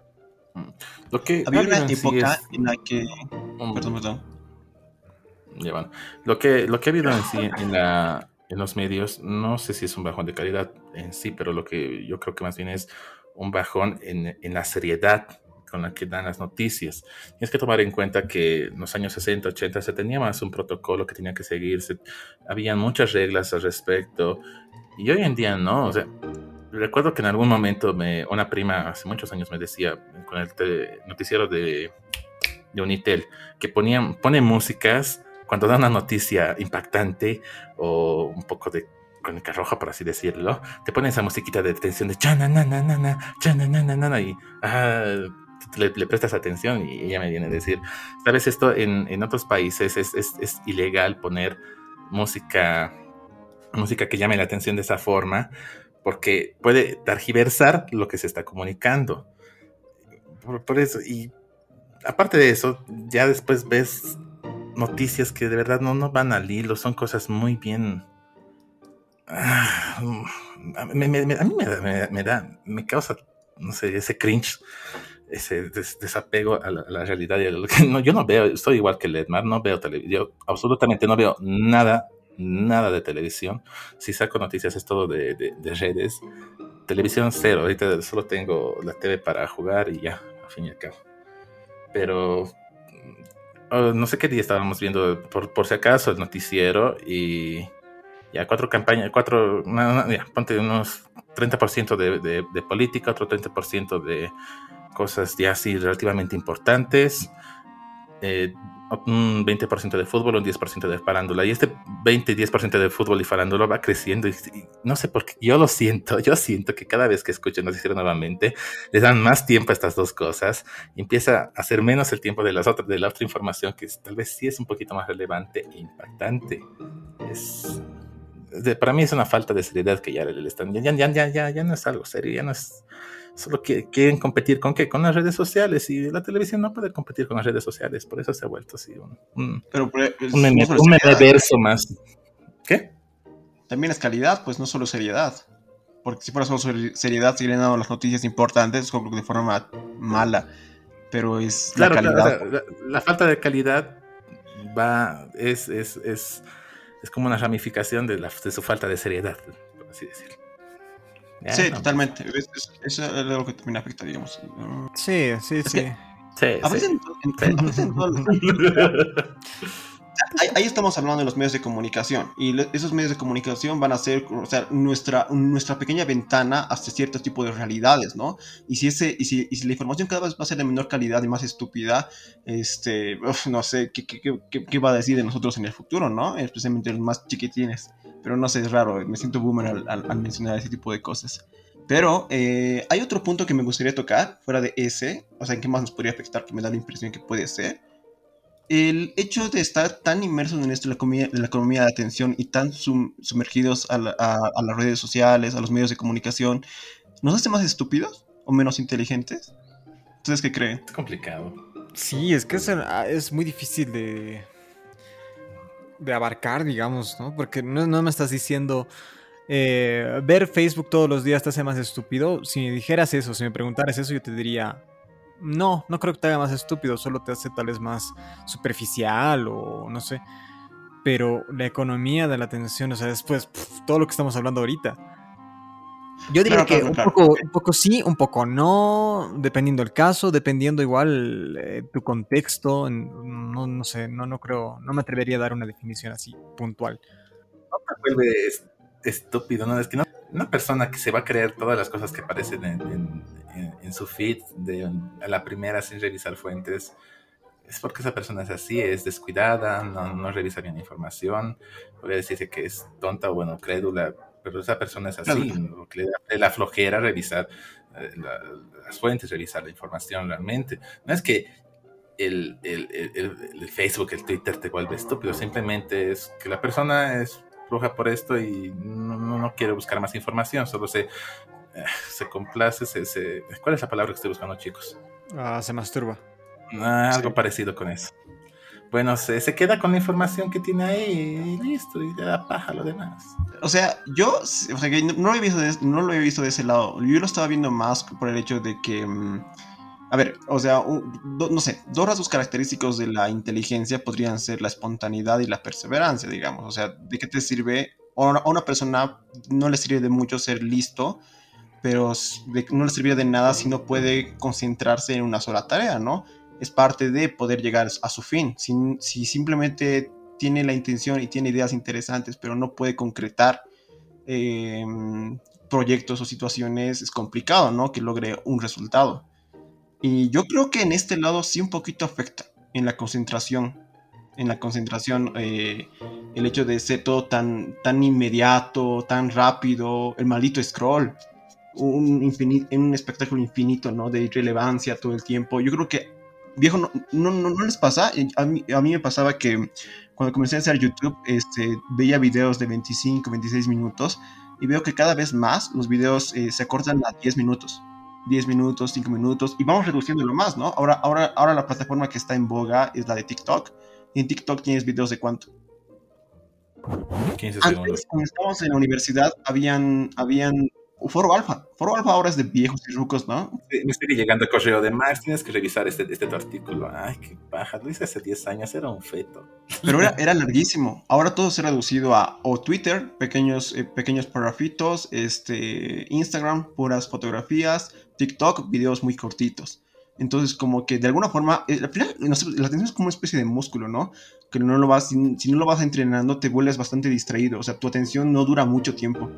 Lo que había una época sí es... en la que... Perdón, perdón. Ya, bueno. lo, que, lo que ha habido en sí en la, en los medios, no sé si es un bajón de calidad en sí, pero lo que yo creo que más bien es un bajón en, en la seriedad con la que dan las noticias. Tienes que tomar en cuenta que en los años 60, 80 se tenía más un protocolo que tenía que seguirse, habían muchas reglas al respecto, y hoy en día no, o sea, recuerdo que en algún momento me, una prima hace muchos años me decía con el noticiero de, de Unitel que ponían, pone músicas cuando da una noticia impactante o un poco de crónica roja, por así decirlo, te ponen esa musiquita de tensión de chananana, chananana, y ah, le, le, prestas atención y ella me viene a decir, sabes, esto en, en otros países es, es, ilegal poner música, música que llame la atención de esa forma, porque puede targiversar lo que se está comunicando. Por eso, y aparte de eso, ya después ves noticias que de verdad no, no van al hilo, son cosas muy bien... Ah, me, me, me, a mí me, da, me causa, no sé, ese cringe, ese des, desapego a la, a la realidad. Y a lo que, no, yo no veo, estoy igual que Ledmar, no veo televisión, absolutamente no veo nada nada de televisión. Si saco noticias es todo de, redes. Televisión cero, ahorita solo tengo la TV para jugar y ya, al fin y al cabo. Pero no sé qué día estábamos viendo, por, si acaso, el noticiero y ya cuatro campañas, cuatro, ponte unos 30% de, de, de política, otro 30% de cosas ya así relativamente importantes. Eh, un 20% de fútbol, un 10% de farándula. Y este 20 10% de fútbol y farándula va creciendo. Y, no sé por qué, yo lo siento, yo siento que cada vez que escucho noticiero nuevamente, les dan más tiempo a estas dos cosas. Y empieza a hacer menos el tiempo de, las otras, de la otra información que tal vez sí es un poquito más relevante e impactante. Es, para mí es una falta de seriedad que ya le están. Ya, ya, ya, ya, ya no es algo serio, ya no es solo que quieren competir con qué, con las redes sociales y la televisión no puede competir con las redes sociales, por eso se ha vuelto así un, un, Pero, un, más. ¿Qué? También es calidad, pues no solo seriedad. Porque si fuera solo seriedad, se dando las noticias importantes de forma mala. Pero es la calidad. La, falta de calidad va, es, es, es, es como una ramificación de, la, de su falta de seriedad, por así decirlo sí, totalmente. eso es lo que también afecta, digamos. Sí, sí, sí. a veces, ahí, estamos hablando de los medios de comunicación y esos medios de comunicación van a ser o sea, nuestra, nuestra pequeña ventana hasta cierto tipo de realidades, ¿no? Y si, ese, y si, y si la información cada vez va a ser de menor calidad y más estúpida, este, no sé, ¿qué, qué, qué, qué, va a decir de nosotros en el futuro, ¿no? Especialmente los más chiquitines. Pero no sé, es raro, me siento boomer al, mencionar ese tipo de cosas. Pero eh, hay otro punto que me gustaría tocar, fuera de ese, o sea, ¿en qué más nos podría afectar? Que me da la impresión que puede ser. El hecho de estar tan inmersos en esto de la, economía, de la economía de atención y tan sumergidos a, a, las redes sociales, a los medios de comunicación, ¿nos hace más estúpidos o menos inteligentes? ¿Ustedes qué creen? Es complicado. Sí, es que es, es muy difícil de, de abarcar, digamos, ¿no? Porque no, me estás diciendo, eh, ver Facebook todos los días te hace más estúpido. Si me dijeras eso, si me preguntaras eso, yo te diría, no, no creo que te haga más estúpido, solo te hace tal vez más superficial o no sé. Pero la economía de la atención, o sea, después, todo lo que estamos hablando ahorita yo diría que un, poco, sí, un poco no, dependiendo del caso, dependiendo igual eh, tu contexto. No, no sé, no, no creo, no me atrevería a dar una definición así puntual. No te vuelve estúpido, ¿no? Es que no, una persona que se va a creer todas las cosas que aparecen en, en, su feed de a la primera sin revisar fuentes, es porque esa persona es así, es descuidada, no, no revisa bien la información, podría decirse que es tonta o bueno, crédula pero esa persona es así, le da la flojera revisar eh, las fuentes, revisar la información realmente. No es que el, el, el, Facebook, el Twitter te vuelve estúpido, simplemente es que la persona es floja por esto y no, no, quiere buscar más información, solo se, eh, se complace, se, ¿Cuál es la palabra que estoy buscando, chicos? Ah, se masturba. Ah, algo parecido con eso bueno, se, se, queda con la información que tiene ahí y listo, y le da paja lo demás. O sea, yo o sea, no, lo he visto de, no lo he visto de ese lado. Yo lo estaba viendo más por el hecho de que. Mm, a ver, o sea, no sé, dos rasgos característicos de la inteligencia podrían ser la espontaneidad y la perseverancia, digamos. O sea, ¿de qué te sirve? A una persona no le sirve de mucho ser listo, pero no le sirve de nada si no puede concentrarse en una sola tarea, ¿no? Es parte de poder llegar a su fin. Si, si simplemente tiene la intención y tiene ideas interesantes, pero no puede concretar em, proyectos o situaciones, es complicado, ¿no? Que logre un resultado. Y yo creo que en este lado sí un poquito afecta en la concentración. En la concentración, eh, el hecho de ser todo tan, tan inmediato, tan rápido, el maldito scroll, un, infinito, un espectáculo infinito, ¿no? De irrelevancia todo el tiempo. Yo creo que viejo, no, no, no, les pasa. A mí, a mí me pasaba que cuando comencé a hacer YouTube, este, veía videos de 25, 26 minutos y veo que cada vez más los videos eh, se acortan a 10 minutos. 10 minutos, 5 minutos y vamos reduciéndolo más, ¿no? Ahora, ahora, ahora la plataforma que está en boga es la de TikTok. Y en TikTok tienes videos de cuánto? 15 segundos. cuando estábamos en la universidad, habían, habían Foro Alfa. Foro Alfa ahora es de viejos y rucos, ¿no? me estoy llegando correo de Max, tienes que revisar este, este tu artículo. Ay, qué paja, lo hice hace 10 años, era un feto. Pero era, era larguísimo. Ahora todo se ha reducido a o Twitter, pequeños, eh, pequeños paragrafitos, este, Instagram, puras fotografías, TikTok, videos muy cortitos. Entonces, como que de alguna forma, eh, al final, no sé, la atención es como una especie de músculo, ¿no? Que no lo vas, si, si no lo vas entrenando, te vuelves bastante distraído. O sea, tu atención no dura mucho tiempo.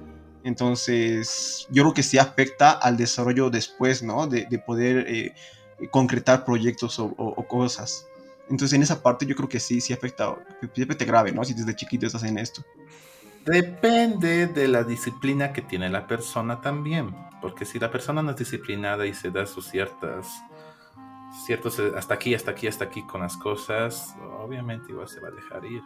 Entonces, yo creo que sí afecta al desarrollo después, ¿no? De, de poder eh, concretar proyectos o, cosas. Entonces, en esa parte yo creo que sí, sí afecta, siempre te grave, ¿no? Si desde chiquito estás en esto. Depende de la disciplina que tiene la persona también, porque si la persona no es disciplinada y se da sus ciertas cierto, hasta aquí, hasta aquí, hasta aquí con las cosas, obviamente igual se va a dejar ir.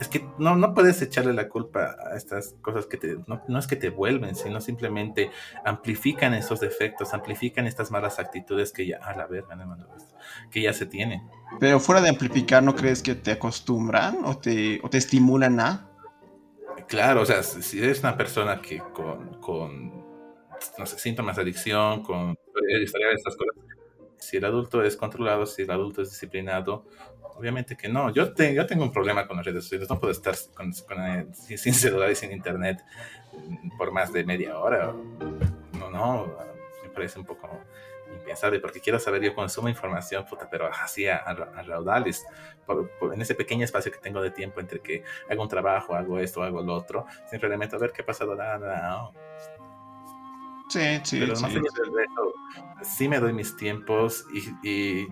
Es que no, no puedes echarle la culpa a estas cosas que te, no, no, es que te vuelven, sino simplemente amplifican esos defectos, amplifican estas malas actitudes que ya, a la verga, que ya se tienen. Pero fuera de amplificar, ¿no crees que te acostumbran o te, o te estimulan a? Claro, o sea, si eres una persona que con, con no sé, síntomas de adicción, con historia de estas cosas, si el adulto es controlado, si el adulto es disciplinado, obviamente que no. Yo, te, yo tengo un problema con las redes sociales, no puedo estar con, con, eh, sin celular y sin internet por más de media hora. No, no, me parece un poco impensable, porque quiero saber, yo consumo información, puta, pero así a, a raudales, por, por, en ese pequeño espacio que tengo de tiempo entre que hago un trabajo, hago esto, hago lo otro, sin realmente a ver qué ha pasado, nada, nada, Sí, sí, Pero sí. eso, sí me doy mis tiempos y, y,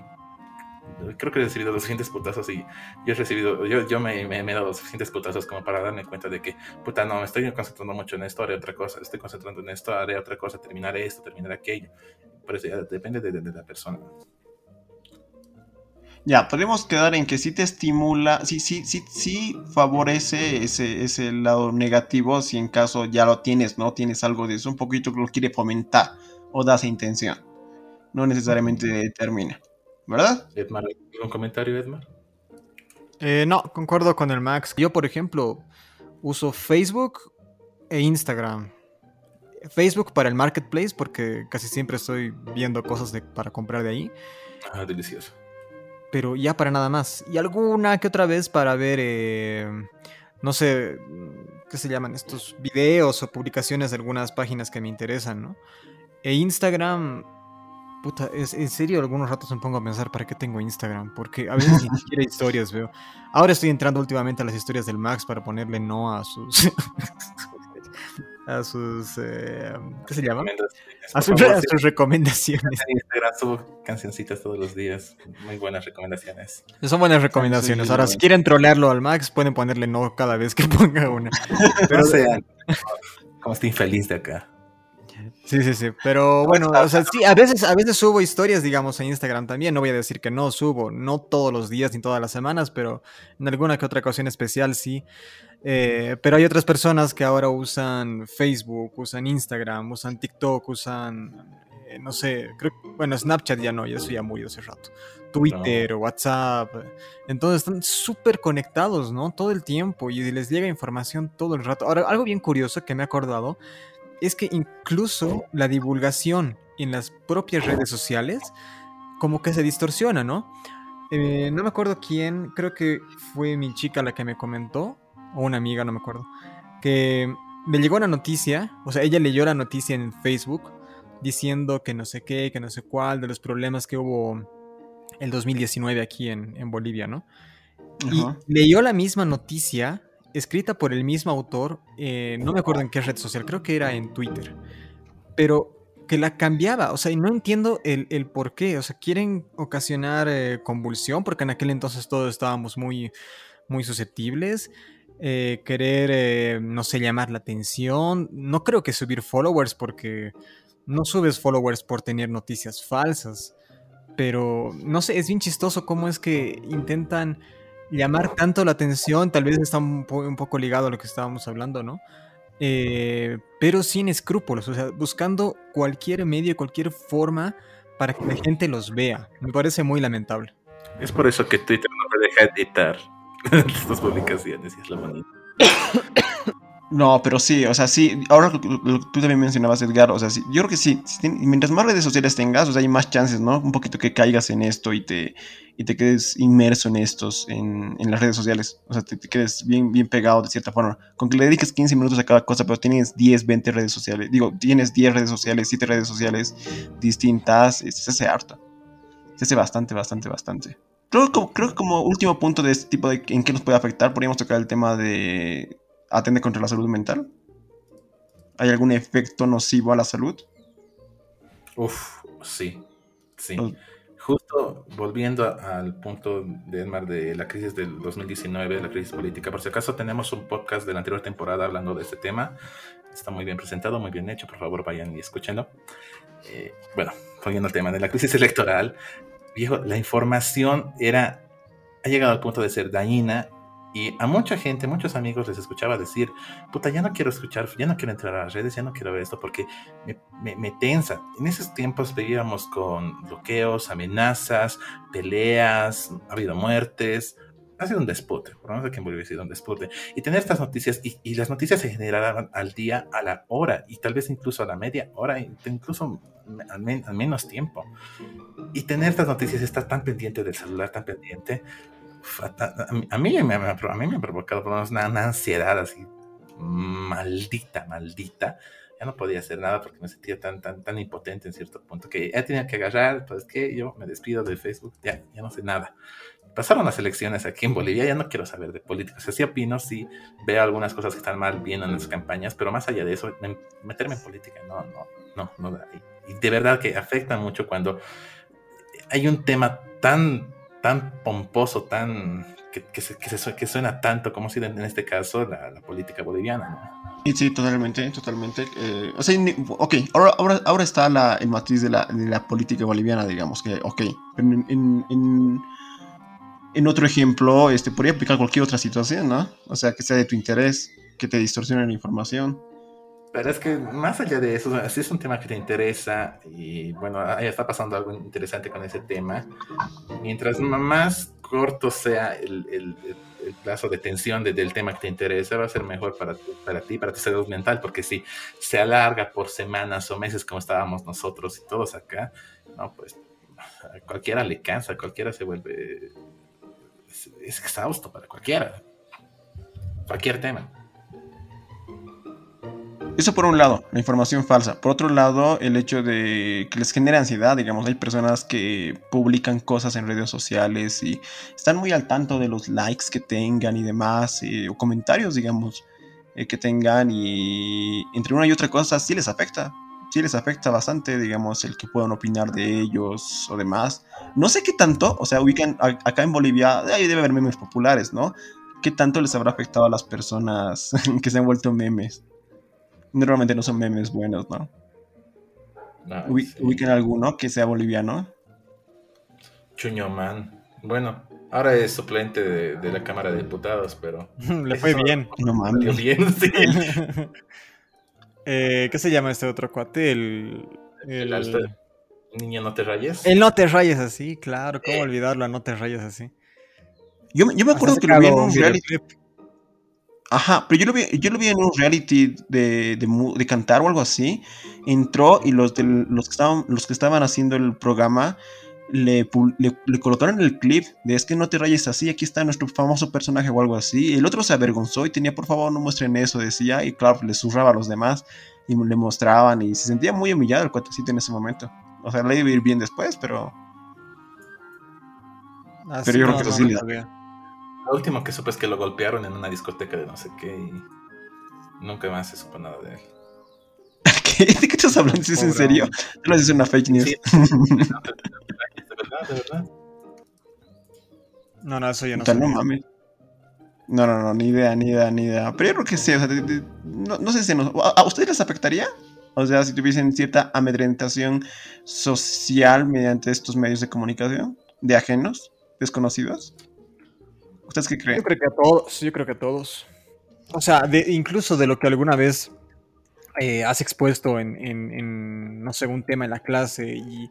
creo que he recibido los suficientes putazos y yo he recibido, yo, yo me, me, me, he dado los suficientes putazos como para darme cuenta de que, puta, no, me estoy concentrando mucho en esto, haré otra cosa, estoy concentrando en esto, haré otra cosa, terminaré esto, terminaré aquello. Por eso ya depende de, de, de la persona. Ya, podemos quedar en que sí te estimula, sí, sí, sí, sí favorece ese, ese lado negativo si en caso ya lo tienes, ¿no? Tienes algo de eso, un poquito que lo quiere fomentar o da esa intención. No necesariamente determina, ¿verdad? Edmar, ¿algún comentario, Edmar? Eh, no, concuerdo con el Max. Yo, por ejemplo, uso Facebook e Instagram. Facebook para el marketplace porque casi siempre estoy viendo cosas de, para comprar de ahí. Ah, delicioso pero ya para nada más. Y alguna que otra vez para ver, eh, no sé, ¿qué se llaman? Estos videos o publicaciones de algunas páginas que me interesan, ¿no? E Instagram, puta, es, en serio, algunos ratos me pongo a pensar, ¿para qué tengo Instagram? Porque a veces ni siquiera historias veo. Ahora estoy entrando últimamente a las historias del Max para ponerle no a sus... a sus eh, ¿qué se llama? A, sus, a sus recomendaciones. En Instagram subo cancioncitas todos los días, muy buenas recomendaciones. Son buenas recomendaciones. Ahora, si quieren trolearlo al Max, pueden ponerle no cada vez que ponga una. Pero no sean como estoy infeliz de acá. Sí, sí, sí. Pero bueno, o sea, sí, a veces, a veces subo historias, digamos, en Instagram también. No voy a decir que no subo, no todos los días ni todas las semanas, pero en alguna que otra ocasión especial sí. Eh, pero hay otras personas que ahora usan Facebook, usan Instagram, usan TikTok, usan, eh, no sé, creo, bueno, Snapchat ya no, ya eso ya murió hace rato. Twitter, no. WhatsApp. Entonces están súper conectados, ¿no? Todo el tiempo y les llega información todo el rato. Ahora, algo bien curioso que me he acordado es que incluso la divulgación en las propias redes sociales como que se distorsiona, ¿no? Eh, no me acuerdo quién, creo que fue mi chica la que me comentó, o una amiga, no me acuerdo, que me llegó una noticia, o sea, ella leyó la noticia en Facebook diciendo que no sé qué, que no sé cuál, de los problemas que hubo el 2019 aquí en, en Bolivia, ¿no? Y leyó la misma noticia escrita por el mismo autor, eh, no me acuerdo en qué red social, creo que era en Twitter, pero que la cambiaba, o sea, y no entiendo el, el por qué, o sea, quieren ocasionar eh, convulsión, porque en aquel entonces todos estábamos muy, muy susceptibles, eh, querer, eh, no sé, llamar la atención, no creo que subir followers, porque no subes followers por tener noticias falsas, pero no sé, es bien chistoso cómo es que intentan llamar tanto la atención, tal vez está un, po un poco ligado a lo que estábamos hablando, ¿no? Eh, pero sin escrúpulos, o sea, buscando cualquier medio, cualquier forma para que la gente los vea. Me parece muy lamentable. Es por eso que Twitter no te deja editar tus publicaciones y es lo. No, pero sí, o sea, sí, ahora tú también mencionabas, Edgar, o sea, sí, yo creo que sí, mientras más redes sociales tengas, o sea, hay más chances, ¿no? Un poquito que caigas en esto y te, y te quedes inmerso en estos, en, en las redes sociales, o sea, te, quedes bien, bien pegado de cierta forma, con que le dediques 15 minutos a cada cosa, pero tienes 10, 20 redes sociales, digo, tienes 10 redes sociales, 7 redes sociales distintas, se hace harto, se hace bastante, bastante, bastante. Creo, creo que como último punto de este tipo de en qué nos puede afectar, podríamos tocar el tema de atende contra la salud mental? ¿Hay algún efecto nocivo a la salud? Uf, sí, sí. Justo volviendo al punto de Edmar de la crisis del 2019, la crisis política, por si acaso tenemos un podcast de la anterior temporada hablando de este tema. Está muy bien presentado, muy bien hecho, por favor vayan y escúchenlo. Eh, bueno, volviendo al tema de la crisis electoral, viejo, la información era, ha llegado al punto de ser dañina y a mucha gente, muchos amigos les escuchaba decir, puta, ya no quiero escuchar, ya no quiero entrar a las redes, ya no quiero ver esto porque me, me, tensa. En esos tiempos vivíamos con bloqueos, amenazas, peleas, ha habido muertes, ha sido un despote, por lo menos aquí en Bolivia ha sido un despote. Y tener estas noticias, y, y, las noticias se generaban al día, a la hora, y tal vez incluso a la media hora, incluso al, menos tiempo. Y tener estas noticias, estar tan pendiente del celular, tan pendiente, a mí, me, a mí me ha provocado por una, ansiedad así maldita, maldita. Ya no podía hacer nada porque me sentía tan, tan, tan impotente en cierto punto que ya tenía que agarrar, pues que yo me despido de Facebook, ya, ya no sé nada. Pasaron las elecciones aquí en Bolivia, ya no quiero saber de política. O sea, sí opino, sí veo algunas cosas que están mal viendo en las campañas, pero más allá de eso, meterme en política, no, no, no, no. Y de verdad que afecta mucho cuando hay un tema tan tan pomposo, tan que, que, suena tanto como si en este caso la, política boliviana. ¿no? Sí, sí, totalmente, totalmente. Eh, o sea, ok, ahora, ahora, ahora está la, el matiz de la, de la, política boliviana, digamos que, ok, en, en, en, otro ejemplo, este, podría aplicar cualquier otra situación, ¿no? O sea, que sea de tu interés, que te distorsione la información. Pero es que más allá de eso, si es un tema que te interesa y bueno, ahí está pasando algo interesante con ese tema, mientras más corto sea el, plazo de tensión del tema que te interesa, va a ser mejor para, para ti, para tu salud mental, porque si se alarga por semanas o meses como estábamos nosotros y todos acá, no, pues a cualquiera le cansa, cualquiera se vuelve, es, exhausto para cualquiera, cualquier tema. Eso por un lado, la información falsa. Por otro lado, el hecho de que les genera ansiedad, digamos, hay personas que publican cosas en redes sociales y están muy al tanto de los likes que tengan y demás, eh, o comentarios, digamos, eh, que tengan y entre una y otra cosa sí les afecta. Sí les afecta bastante, digamos, el que puedan opinar de ellos o demás. No sé qué tanto, o sea, ubican acá en Bolivia, ahí debe haber memes populares, ¿no? ¿Qué tanto les habrá afectado a las personas que se han vuelto memes? Normalmente no son memes buenos, ¿no? no ¿Ubican alguno que sea boliviano? Chuñoman. Bueno, ahora es suplente de, la Cámara de Diputados, pero. Le fue bien. No mames. bien, sí. eh, ¿Qué se llama este otro cuate? El. el... Niño, no te rayes. El no te rayes así, claro. ¿Cómo eh. olvidarlo? No te rayes así. Yo, yo me acuerdo que lo vi en un reality. Ajá, pero yo lo vi, yo lo vi en un reality de, de, cantar o algo así. Entró y los, de, los, que, estaban, los que estaban haciendo el programa le, le, colocaron el clip de es que no te rayes así, aquí está nuestro famoso personaje o algo así. El otro se avergonzó y tenía, por favor, no muestren eso, decía. Y claro, le zurraba a los demás y le mostraban y se sentía muy humillado el cuatecito en ese momento. O sea, le iba a ir bien después, pero... pero yo creo que eso sí le lo último que supe es que lo golpearon en una discoteca de no sé qué y nunca más se supo nada de él. ¿Qué? ¿De qué estás hablando? ¿Es en serio? No es una fake news. Sí, de verdad, de verdad. No, no, eso yo no sé. No mames. No, no, no, ni idea, ni idea, ni idea. Pero yo creo que sí, o sea, no, no, sé si nos, ¿a ustedes les afectaría? O sea, si tuviesen cierta amedrentación social mediante estos medios de comunicación de ajenos, desconocidos. ¿Ustedes qué creen? Yo creo que a todos, yo creo que a todos. O sea, incluso de lo que alguna vez eh, has expuesto en, no sé, un tema en la clase y,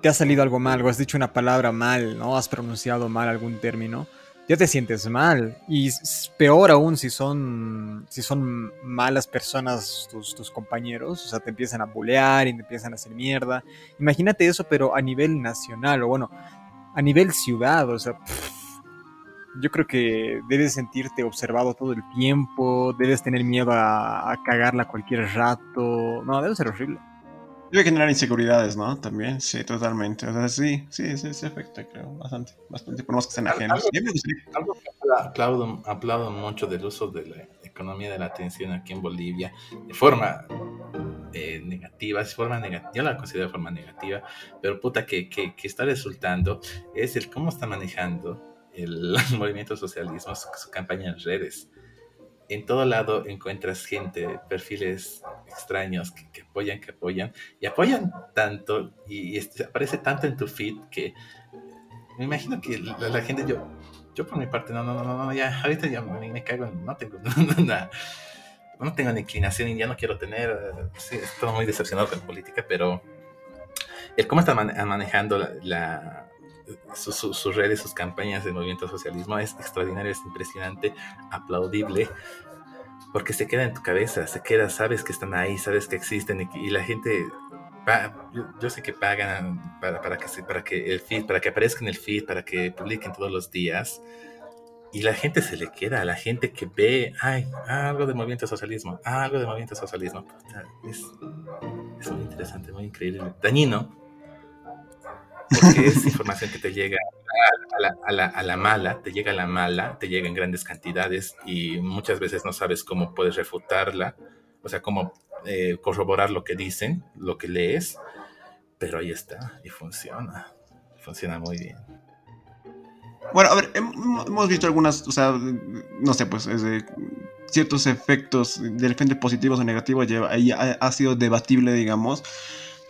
te ha salido algo mal, o has dicho una palabra mal, ¿no? Has pronunciado mal algún término. ya te sientes mal. Y peor aún si son, si son malas personas tus, tus compañeros, o sea, te empiezan a bulear y te empiezan a hacer mierda. Imagínate eso, pero a nivel nacional, o bueno, a nivel ciudad, o sea, yo creo que debes sentirte observado todo el tiempo, debes tener miedo a, a cagarla cualquier rato. No, debe ser horrible. Debe generar inseguridades, ¿no? También, sí, totalmente. O sea, sí, sí, sí, sí afecta, creo, bastante. Bastante, por más que estén ajenos. Algo, algo que aplaudo, mucho del uso de la economía de la atención aquí en Bolivia, de forma eh, negativa, de forma negativa, yo la considero de forma negativa, pero puta que, que, que está resultando es el cómo está manejando el, movimiento socialismo, su, campaña en redes. En todo lado encuentras gente, perfiles extraños que, apoyan, que apoyan, y apoyan tanto, y, este, aparece tanto en tu feed que me imagino que la, gente, yo, yo por mi parte, no, no, no, no, ya, ahorita ya me, me cago, no tengo nada no tengo ni inclinación y ya no quiero tener, sí, estoy muy decepcionado con la política, pero el cómo está manejando la, sus redes, sus campañas de movimiento socialismo es extraordinario, es impresionante, aplaudible, porque se queda en tu cabeza, se queda, sabes que están ahí, sabes que existen y, la gente, yo, sé que pagan para, para, que para que el feed, para que aparezca en el feed, para que publiquen todos los días. Y la gente se le queda, la gente que ve, ay, algo de movimiento socialismo, algo de movimiento socialismo. Es muy interesante, muy increíble. Dañino, porque es información que te llega a la, a, la, mala, te llega a la mala, te llega en grandes cantidades y muchas veces no sabes cómo puedes refutarla, o sea, cómo eh, corroborar lo que dicen, lo que lees, pero ahí está y funciona, funciona muy bien. Bueno, a ver, hemos visto algunas, o sea, no sé, pues ciertos efectos de repente positivos o negativos, ahí ha sido debatible, digamos.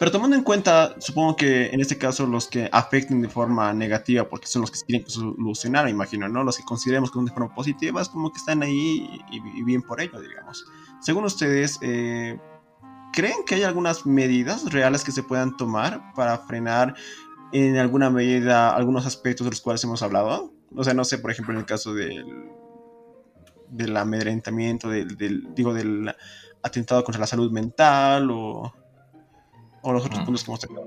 Pero tomando en cuenta, supongo que en este caso los que afecten de forma negativa, porque son los que se quieren solucionar, imagino, ¿no? Los que consideremos que son de forma positiva, es como que están ahí y, bien por ello, digamos. Según ustedes, eh, ¿creen que hay algunas medidas reales que se puedan tomar para frenar en alguna medida algunos aspectos de los cuales hemos hablado? O sea, no sé, por ejemplo, en el caso del, del amedrentamiento, del, digo, del atentado contra la salud mental o o los otros puntos que hemos tenido.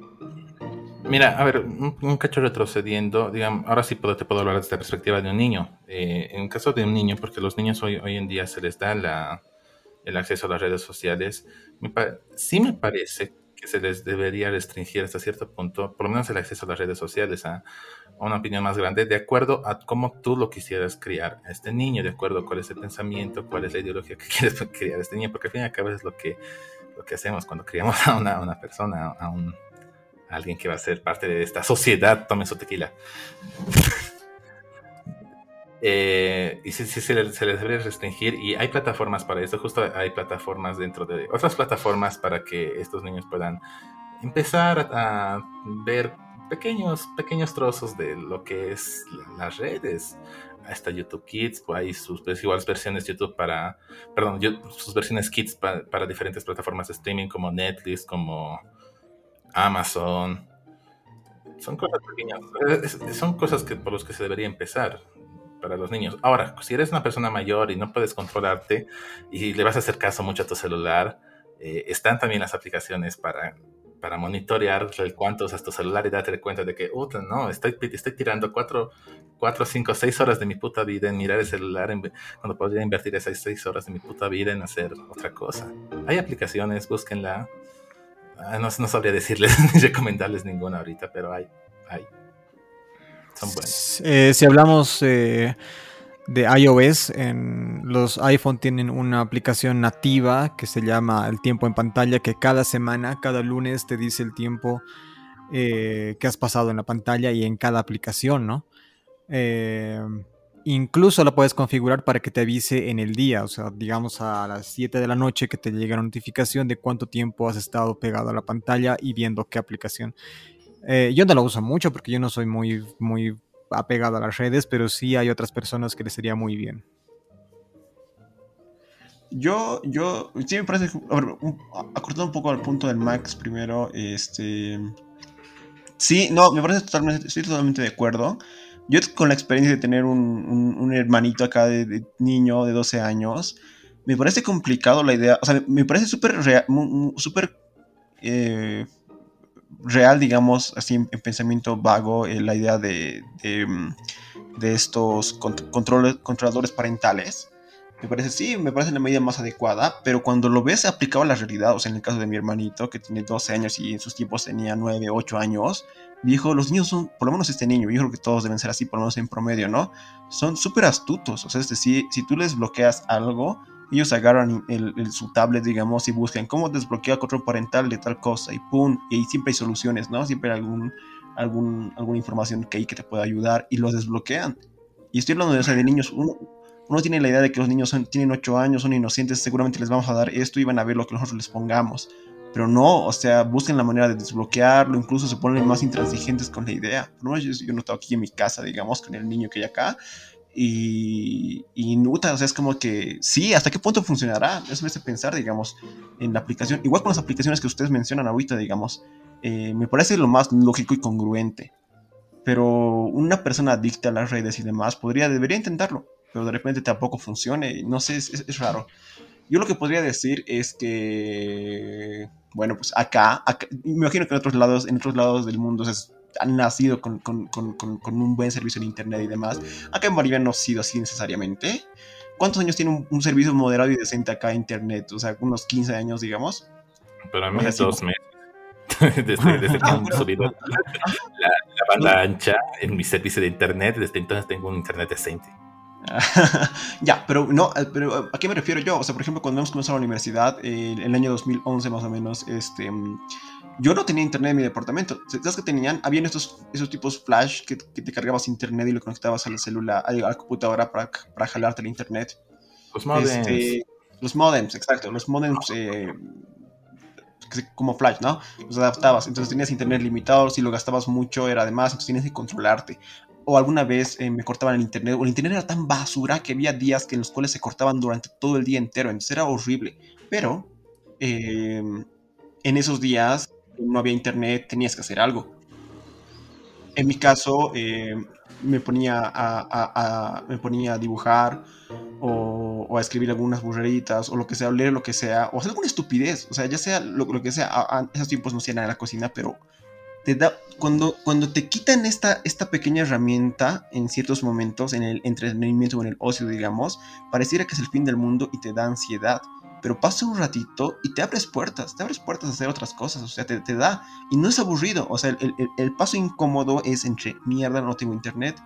Mira, a ver, un, cacho retrocediendo, digamos, ahora sí puedo, te puedo hablar desde la perspectiva de un niño. Eh, en caso de un niño, porque los niños hoy, hoy en día se les da la, el acceso a las redes sociales, sí me parece que se les debería restringir hasta cierto punto, por lo menos el acceso a las redes sociales, a, una opinión más grande, de acuerdo a cómo tú lo quisieras criar a este niño, de acuerdo a cuál es el pensamiento, cuál es la ideología que quieres criar a este niño, porque al fin y al cabo es lo que lo que hacemos cuando criamos a una, persona, a, un, alguien que va a ser parte de esta sociedad, tome su tequila. Eh, y sí, sí se, les, debe restringir y hay plataformas para esto, justo hay plataformas dentro de otras plataformas para que estos niños puedan empezar a, ver pequeños, pequeños trozos de lo que es las redes hasta YouTube Kids, hay sus pues, iguales versiones YouTube para, perdón, sus versiones Kids para diferentes plataformas de streaming como Netflix, como Amazon. Son cosas pequeñas, son cosas que, por las que se debería empezar para los niños. Ahora, si eres una persona mayor y no puedes controlarte y le vas a hacer caso mucho a tu celular, eh, están también las aplicaciones para para monitorear cuánto usas tu celular y darte cuenta de que, puta, no, estoy, estoy tirando 4, 4, 5, 6 horas de mi puta vida en mirar el celular cuando podría invertir esas 6 horas de mi puta vida en hacer otra cosa. Hay aplicaciones, búsquenla. Ah, no, no sabría decirles ni recomendarles ninguna ahorita, pero hay, hay. Son buenas. Eh, si hablamos... Eh de iOS. En los iPhone tienen una aplicación nativa que se llama el tiempo en pantalla, que cada semana, cada lunes te dice el tiempo eh, que has pasado en la pantalla y en cada aplicación, ¿no? Eh, incluso la puedes configurar para que te avise en el día, o sea, digamos a las 7 de la noche que te llegue la notificación de cuánto tiempo has estado pegado a la pantalla y viendo qué aplicación. Eh, yo no la uso mucho porque yo no soy muy, muy apegado a las redes, pero sí hay otras personas que les sería muy bien. Yo, yo, sí me parece, acortando un poco al punto del Max primero, este, sí, no, me parece totalmente, estoy totalmente de acuerdo, yo con la experiencia de tener un, hermanito acá de, niño de 12 años, me parece complicado la idea, o sea, me parece súper súper eh, real, digamos, así en, pensamiento vago, eh, la idea de, de, mm, estos controladores parentales. Me parece, sí, me parece la medida más adecuada, pero cuando lo ves aplicado a la realidad, o sea, en el caso de mi hermanito, que tiene 12 años y en sus tiempos tenía 9, 8 años, dijo, los niños son, por lo menos este niño, yo creo que todos deben ser así, por lo menos en promedio, ¿no? Son súper astutos, o sea, es decir, si tú les bloqueas algo, ellos agarran el, su tablet, digamos, y buscan cómo desbloquear control parental de tal cosa, y pum, y ahí siempre hay soluciones, ¿no? Siempre hay algún, algún, alguna información que hay que te pueda ayudar, y los desbloquean. Y estoy hablando de, o sea, de niños, uno, uno tiene la idea de que los niños tienen 8 años, son inocentes, seguramente les vamos a dar esto y van a ver lo que nosotros les pongamos. Pero no, o sea, busquen la manera de desbloquearlo, incluso se ponen más intransigentes con la idea. ¿no? Yo, yo no estoy aquí en mi casa, digamos, con el niño que hay acá. Y, y Nuta, o sea, es como que sí, ¿hasta qué punto funcionará? Eso me hace pensar, digamos, en la aplicación. Igual con las aplicaciones que ustedes mencionan ahorita, digamos, eh, me parece lo más lógico y congruente. Pero una persona adicta a las redes y demás podría, debería intentarlo pero de repente tampoco funcione. No sé, es, raro. Yo lo que podría decir es que, bueno, pues acá, me imagino que en otros lados, en otros lados del mundo han nacido con, con, con, con, un buen servicio de internet y demás. Acá en Bolivia no ha sido así necesariamente. ¿Cuántos años tiene un, servicio moderado y decente acá internet? O sea, unos 15 años, digamos. Pero a mí es dos meses. desde, desde que han subido la, la, banda ancha en mi servicio de internet, desde entonces tengo un internet decente. ya, pero no, eh, pero eh, ¿a qué me refiero yo? O sea, por ejemplo, cuando hemos comenzado la universidad, en el año 2011 más o menos, este, mm, yo no tenía internet en mi departamento. ¿Sabes que tenían? Habían estos, esos tipos flash que, te cargabas internet y lo conectabas a la celular, a la computadora para, para jalarte el internet. Los modems. Este, los modems, exacto. Los modems eh, como flash, ¿no? Los adaptabas. Entonces tenías internet limitado, si lo gastabas mucho era además, entonces tenías que controlarte o alguna vez eh, me cortaban el internet, o el internet era tan basura que había días que en los cuales se cortaban durante todo el día entero, entonces era horrible. Pero em, en esos días no había internet, tenías que hacer algo. En mi caso, em, me, ponía a, dibujar o, a escribir algunas burreritas o lo que sea, o leer lo que sea, o hacer alguna estupidez, o sea, ya sea lo, que sea, a, esos tiempos no hacía nada en la cocina, pero cuando, cuando te quitan esta, esta pequeña herramienta en ciertos momentos, en el entretenimiento o en el ocio, digamos, pareciera que es el fin del mundo y te da ansiedad. Pero pasa un ratito y te abres puertas, te abres puertas a hacer otras cosas, o sea, te, te da. Y no es aburrido, o sea, el, el, paso incómodo es entre mierda, no tengo internet,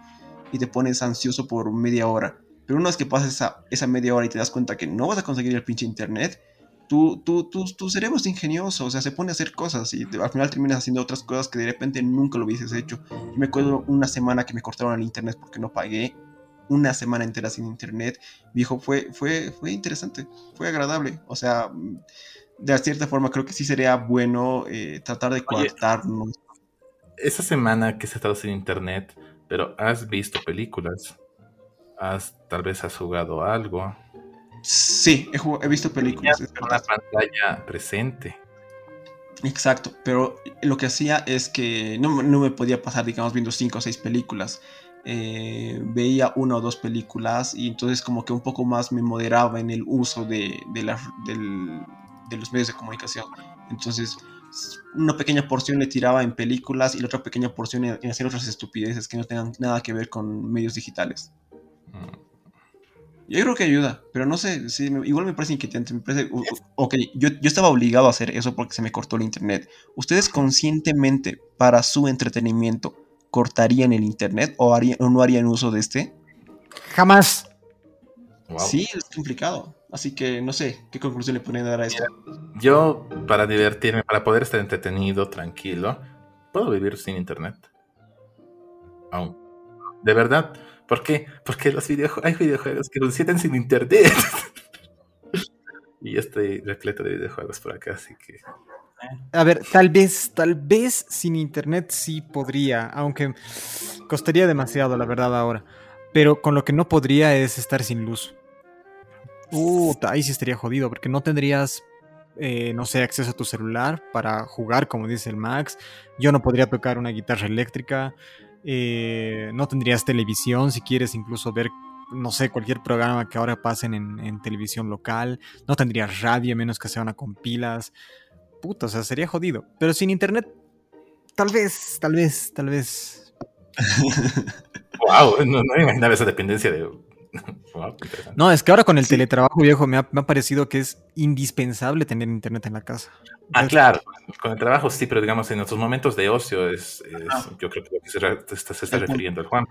y te pones ansioso por media hora. Pero una vez que pasas esa, esa media hora y te das cuenta que no vas a conseguir el pinche internet, tu, tu, tu, cerebro es ingenioso, o sea, se pone a hacer cosas y al final terminas haciendo otras cosas que de repente nunca lo hubieses hecho. Yo me acuerdo una semana que me cortaron el internet porque no pagué, una semana entera sin internet, viejo, fue, fue, fue interesante, fue agradable, o sea, de cierta forma creo que sí sería bueno eh, tratar de coartarnos. Esa semana que has estado sin internet, pero has visto películas, has, tal vez has jugado algo. Sí, he, visto películas. Es una pantalla presente. Exacto, pero lo que hacía es que no, me podía pasar, digamos, viendo cinco o seis películas. Eh, veía una o dos películas y entonces como que un poco más me moderaba en el uso de, de, los medios de comunicación. Entonces, una pequeña porción le tiraba en películas y la otra pequeña porción en, hacer otras estupideces que no tengan nada que ver con medios digitales. Mm. Yo creo que ayuda, pero no sé, sí, igual me parece inquietante. Me parece, ok, yo, yo estaba obligado a hacer eso porque se me cortó el internet. ¿Ustedes conscientemente, para su entretenimiento, cortarían el internet o, harían, o no harían uso de este? Jamás. Sí, es complicado. Así que no sé qué conclusión le ponen dar a esto. Yo, para divertirme, para poder estar entretenido, tranquilo, puedo vivir sin internet. Aún. De verdad ¿Por qué? Porque los videojuegos, hay videojuegos que funcionan sin internet. y estoy repleto de videojuegos por acá, así que. A ver, tal vez, tal vez sin internet sí podría, aunque costaría demasiado, la verdad, ahora. Pero con lo que no podría es estar sin luz. Uh, ahí sí estaría jodido, porque no tendrías, eh, no sé, acceso a tu celular para jugar, como dice el Max. Yo no podría tocar una guitarra eléctrica. Eh, no tendrías televisión si quieres incluso ver, no sé, cualquier programa que ahora pasen en, televisión local. No tendrías radio, menos que sea una con pilas. Puta, o sea, sería jodido. Pero sin internet, tal vez, tal vez, tal vez. wow, no, no me imaginaba esa dependencia de no, es que ahora con el teletrabajo viejo me ha, parecido que es indispensable tener internet en la casa. Ah, claro, con el trabajo sí, pero digamos en nuestros momentos de ocio es, yo creo que lo que se, está, refiriendo el Juan.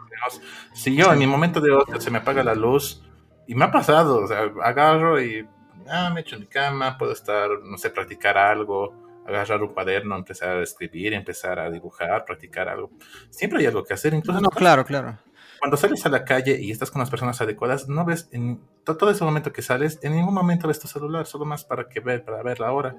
si yo en mi momento de ocio se me apaga la luz y me ha pasado, o sea, agarro y ah, me echo en mi cama, puedo estar, no sé, practicar algo, agarrar un cuaderno, empezar a escribir, empezar a dibujar, practicar algo. Siempre hay algo que hacer, incluso. No, claro, claro cuando sales a la calle y estás con las personas adecuadas, no ves en todo ese momento que sales, en ningún momento ves tu celular, solo más para que ver, para ver la hora.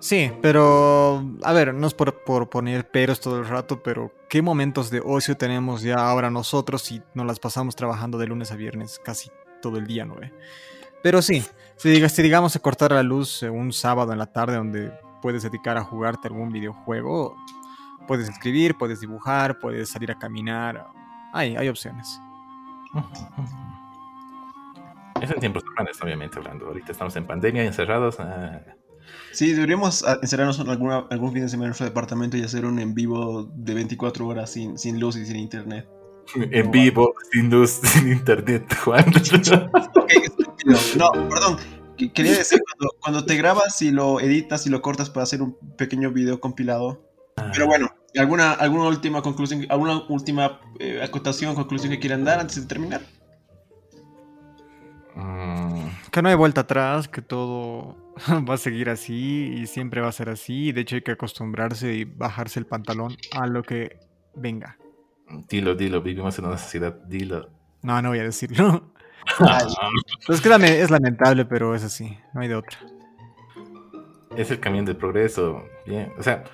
Sí, pero a ver, no es por, poner peros todo el rato, pero ¿qué momentos de ocio tenemos ya ahora nosotros si nos las pasamos trabajando de lunes a viernes casi todo el día, ¿no ve? Pero sí, si, si digamos se cortara la luz un sábado en la tarde donde puedes dedicar a jugarte algún videojuego, puedes escribir, puedes dibujar, puedes salir a caminar, hay, hay opciones. Es en tiempos normales, obviamente, hablando. Ahorita estamos en pandemia, encerrados. Ah. Sí, deberíamos ah, encerrarnos alguna, algún fin de semana en nuestro departamento y hacer un en vivo de 24 horas sin, sin luz y sin internet. En vivo, sin luz, sin internet, Juan. No, perdón. Quería decir, cuando, cuando, te grabas y lo editas y lo cortas para hacer un pequeño video compilado. Ah. Pero bueno, ¿Alguna, alguna última conclusión, alguna última eh, acotación, conclusión que quieran dar antes de terminar? Mm. Que no hay vuelta atrás, que todo va a seguir así y siempre va a ser así. De hecho, hay que acostumbrarse y bajarse el pantalón a lo que venga. Dilo, dilo, vivimos en una sociedad, dilo. No, no voy a decirlo. es que es lamentable, pero es así, no hay de otra. Es el camino del progreso, bien, o sea,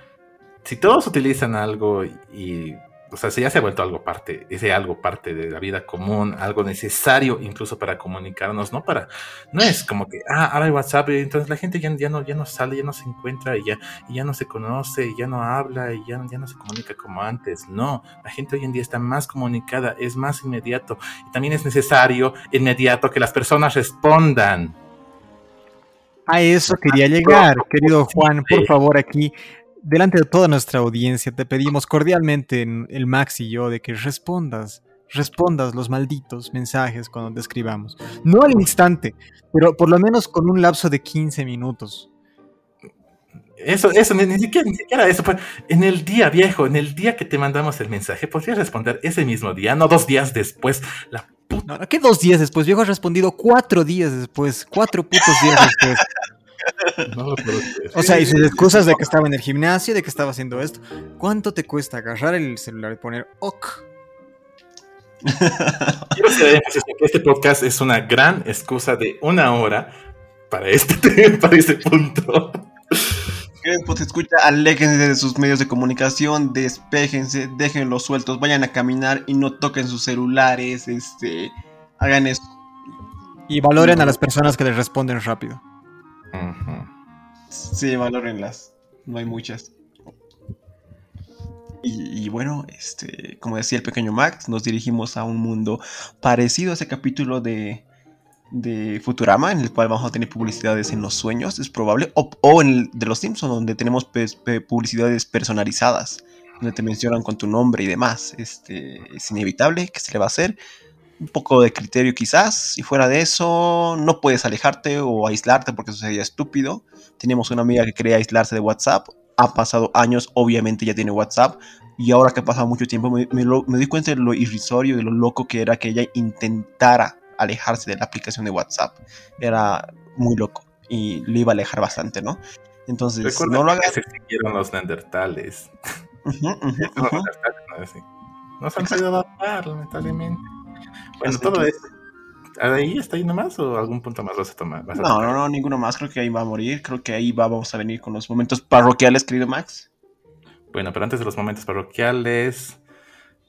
si todos utilizan algo y, o sea, si ya se ha vuelto algo parte, ese algo parte de la vida común, algo necesario incluso para comunicarnos, no para, no es como que, ah, ahora hay WhatsApp, y entonces la gente ya, ya, no, ya no sale, ya no se encuentra, y ya, y ya no se conoce, y ya no habla, y ya, ya no se comunica como antes. No, la gente hoy en día está más comunicada, es más inmediato, y también es necesario, inmediato, que las personas respondan. A eso quería llegar, querido Juan, por favor, aquí delante de toda nuestra audiencia, te pedimos cordialmente, el Max y yo, de que respondas, respondas los malditos mensajes cuando te escribamos. No al instante, pero por lo menos con un lapso de 15 minutos. Eso, eso, ni, siquiera, eso. Pues, en el día viejo, en el día que te mandamos el mensaje, podrías responder ese mismo día, no dos días después. La puta. No, ¿Qué dos días después? Viejo ha respondido cuatro días después, cuatro putos días después. O sea, y sus excusas de que estaba en el gimnasio, de que estaba haciendo esto. ¿Cuánto te cuesta agarrar el celular y poner OK? Quiero que este podcast es una gran excusa de una hora para este, para este punto. Pues escucha, aléjense de sus medios de comunicación, despéjense, déjenlos sueltos, vayan a caminar y no toquen sus celulares, este, hagan eso. Y valoren a las personas que les responden rápido. Sí, valórenlas. No hay muchas. Y, bueno, este, como decía el pequeño Max, nos dirigimos a un mundo parecido a ese capítulo de, de Futurama, en el cual vamos a tener publicidades en los sueños, es probable, o, en el de los Simpsons, donde tenemos publicidades personalizadas, donde te mencionan con tu nombre y demás. Este, es inevitable que se le va a hacer un poco de criterio quizás, y fuera de eso no puedes alejarte o aislarte porque eso sería estúpido. Teníamos una amiga que quería aislarse de WhatsApp, ha pasado años, obviamente ya tiene WhatsApp, y ahora que ha pasado mucho tiempo me, me, di cuenta de lo irrisorio, de lo loco que era que ella intentara alejarse de la aplicación de WhatsApp. Era muy loco y le iba a alejar bastante, ¿no? Entonces, no lo hagas. Se los neandertales. no se han podido adaptar, lamentablemente. Bueno, todo esto. ¿Ahí está yendo más o algún punto más vas a tomar? no, no, no, ninguno más. Creo que ahí va a morir. Creo que ahí vamos a venir con los momentos parroquiales, querido Max. Bueno, pero antes de los momentos parroquiales,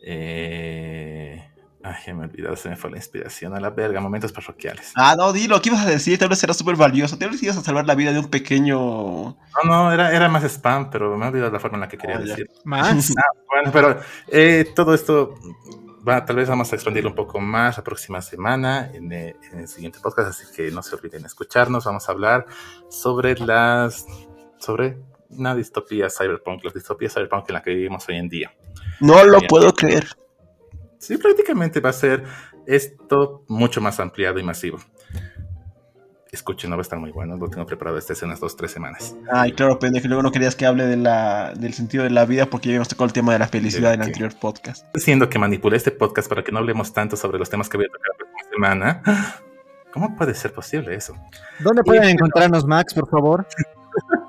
eh, Ay, me he olvidado, se me fue la inspiración a la verga, momentos parroquiales. Ah, no, dilo, ¿qué ibas a decir? Tal vez era súper valioso. Tal vez ibas a salvar la vida de un pequeño. No, no, era, era más spam, pero me he olvidado la forma en la que quería Oh, decir. Más. Ah, bueno, pero eh, todo esto va, tal vez vamos a expandirlo un poco más la próxima semana en, eh, en el siguiente podcast, así que no se olviden escucharnos. Vamos a hablar sobre las sobre una distopía cyberpunk, las distopías cyberpunk en la que vivimos hoy en día. No lo Bien. puedo creer. Sí, prácticamente va a ser esto mucho más ampliado y masivo. Escuchen, no va a estar muy bueno, lo tengo preparado desde hace unas dos, tres semanas. Ay, claro, pendejo. Luego no querías que hable de la, del sentido de la vida porque ya habíamos tocado el tema de la felicidad ¿De en el anterior podcast. Diciendo que manipulé este podcast para que no hablemos tanto sobre los temas que voy a tocar la próxima semana. ¿Cómo puede ser posible eso? ¿Dónde pueden encontrarnos, Max, por favor?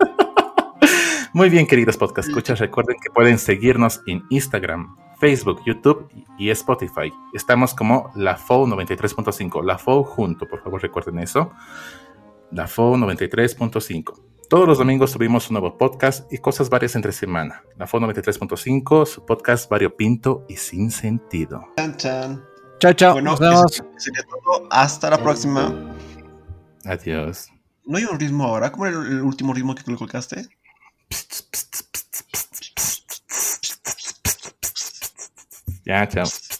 Muy bien, queridos podcast escuchas, recuerden que pueden seguirnos en Instagram, Facebook, YouTube y Spotify. Estamos como la FO 93.5, la FO junto, por favor recuerden eso. La FO 93.5. Todos los domingos subimos un nuevo podcast y cosas varias entre semana. La FO 93.5, su podcast variopinto y sin sentido. Chan, chan. Chao, chao. Bueno, Nos vemos. eso sería todo. Hasta la próxima. Adiós. ¿No hay un ritmo ahora? ¿Cómo era el, el último ritmo que tú le colocaste? Ya, chao.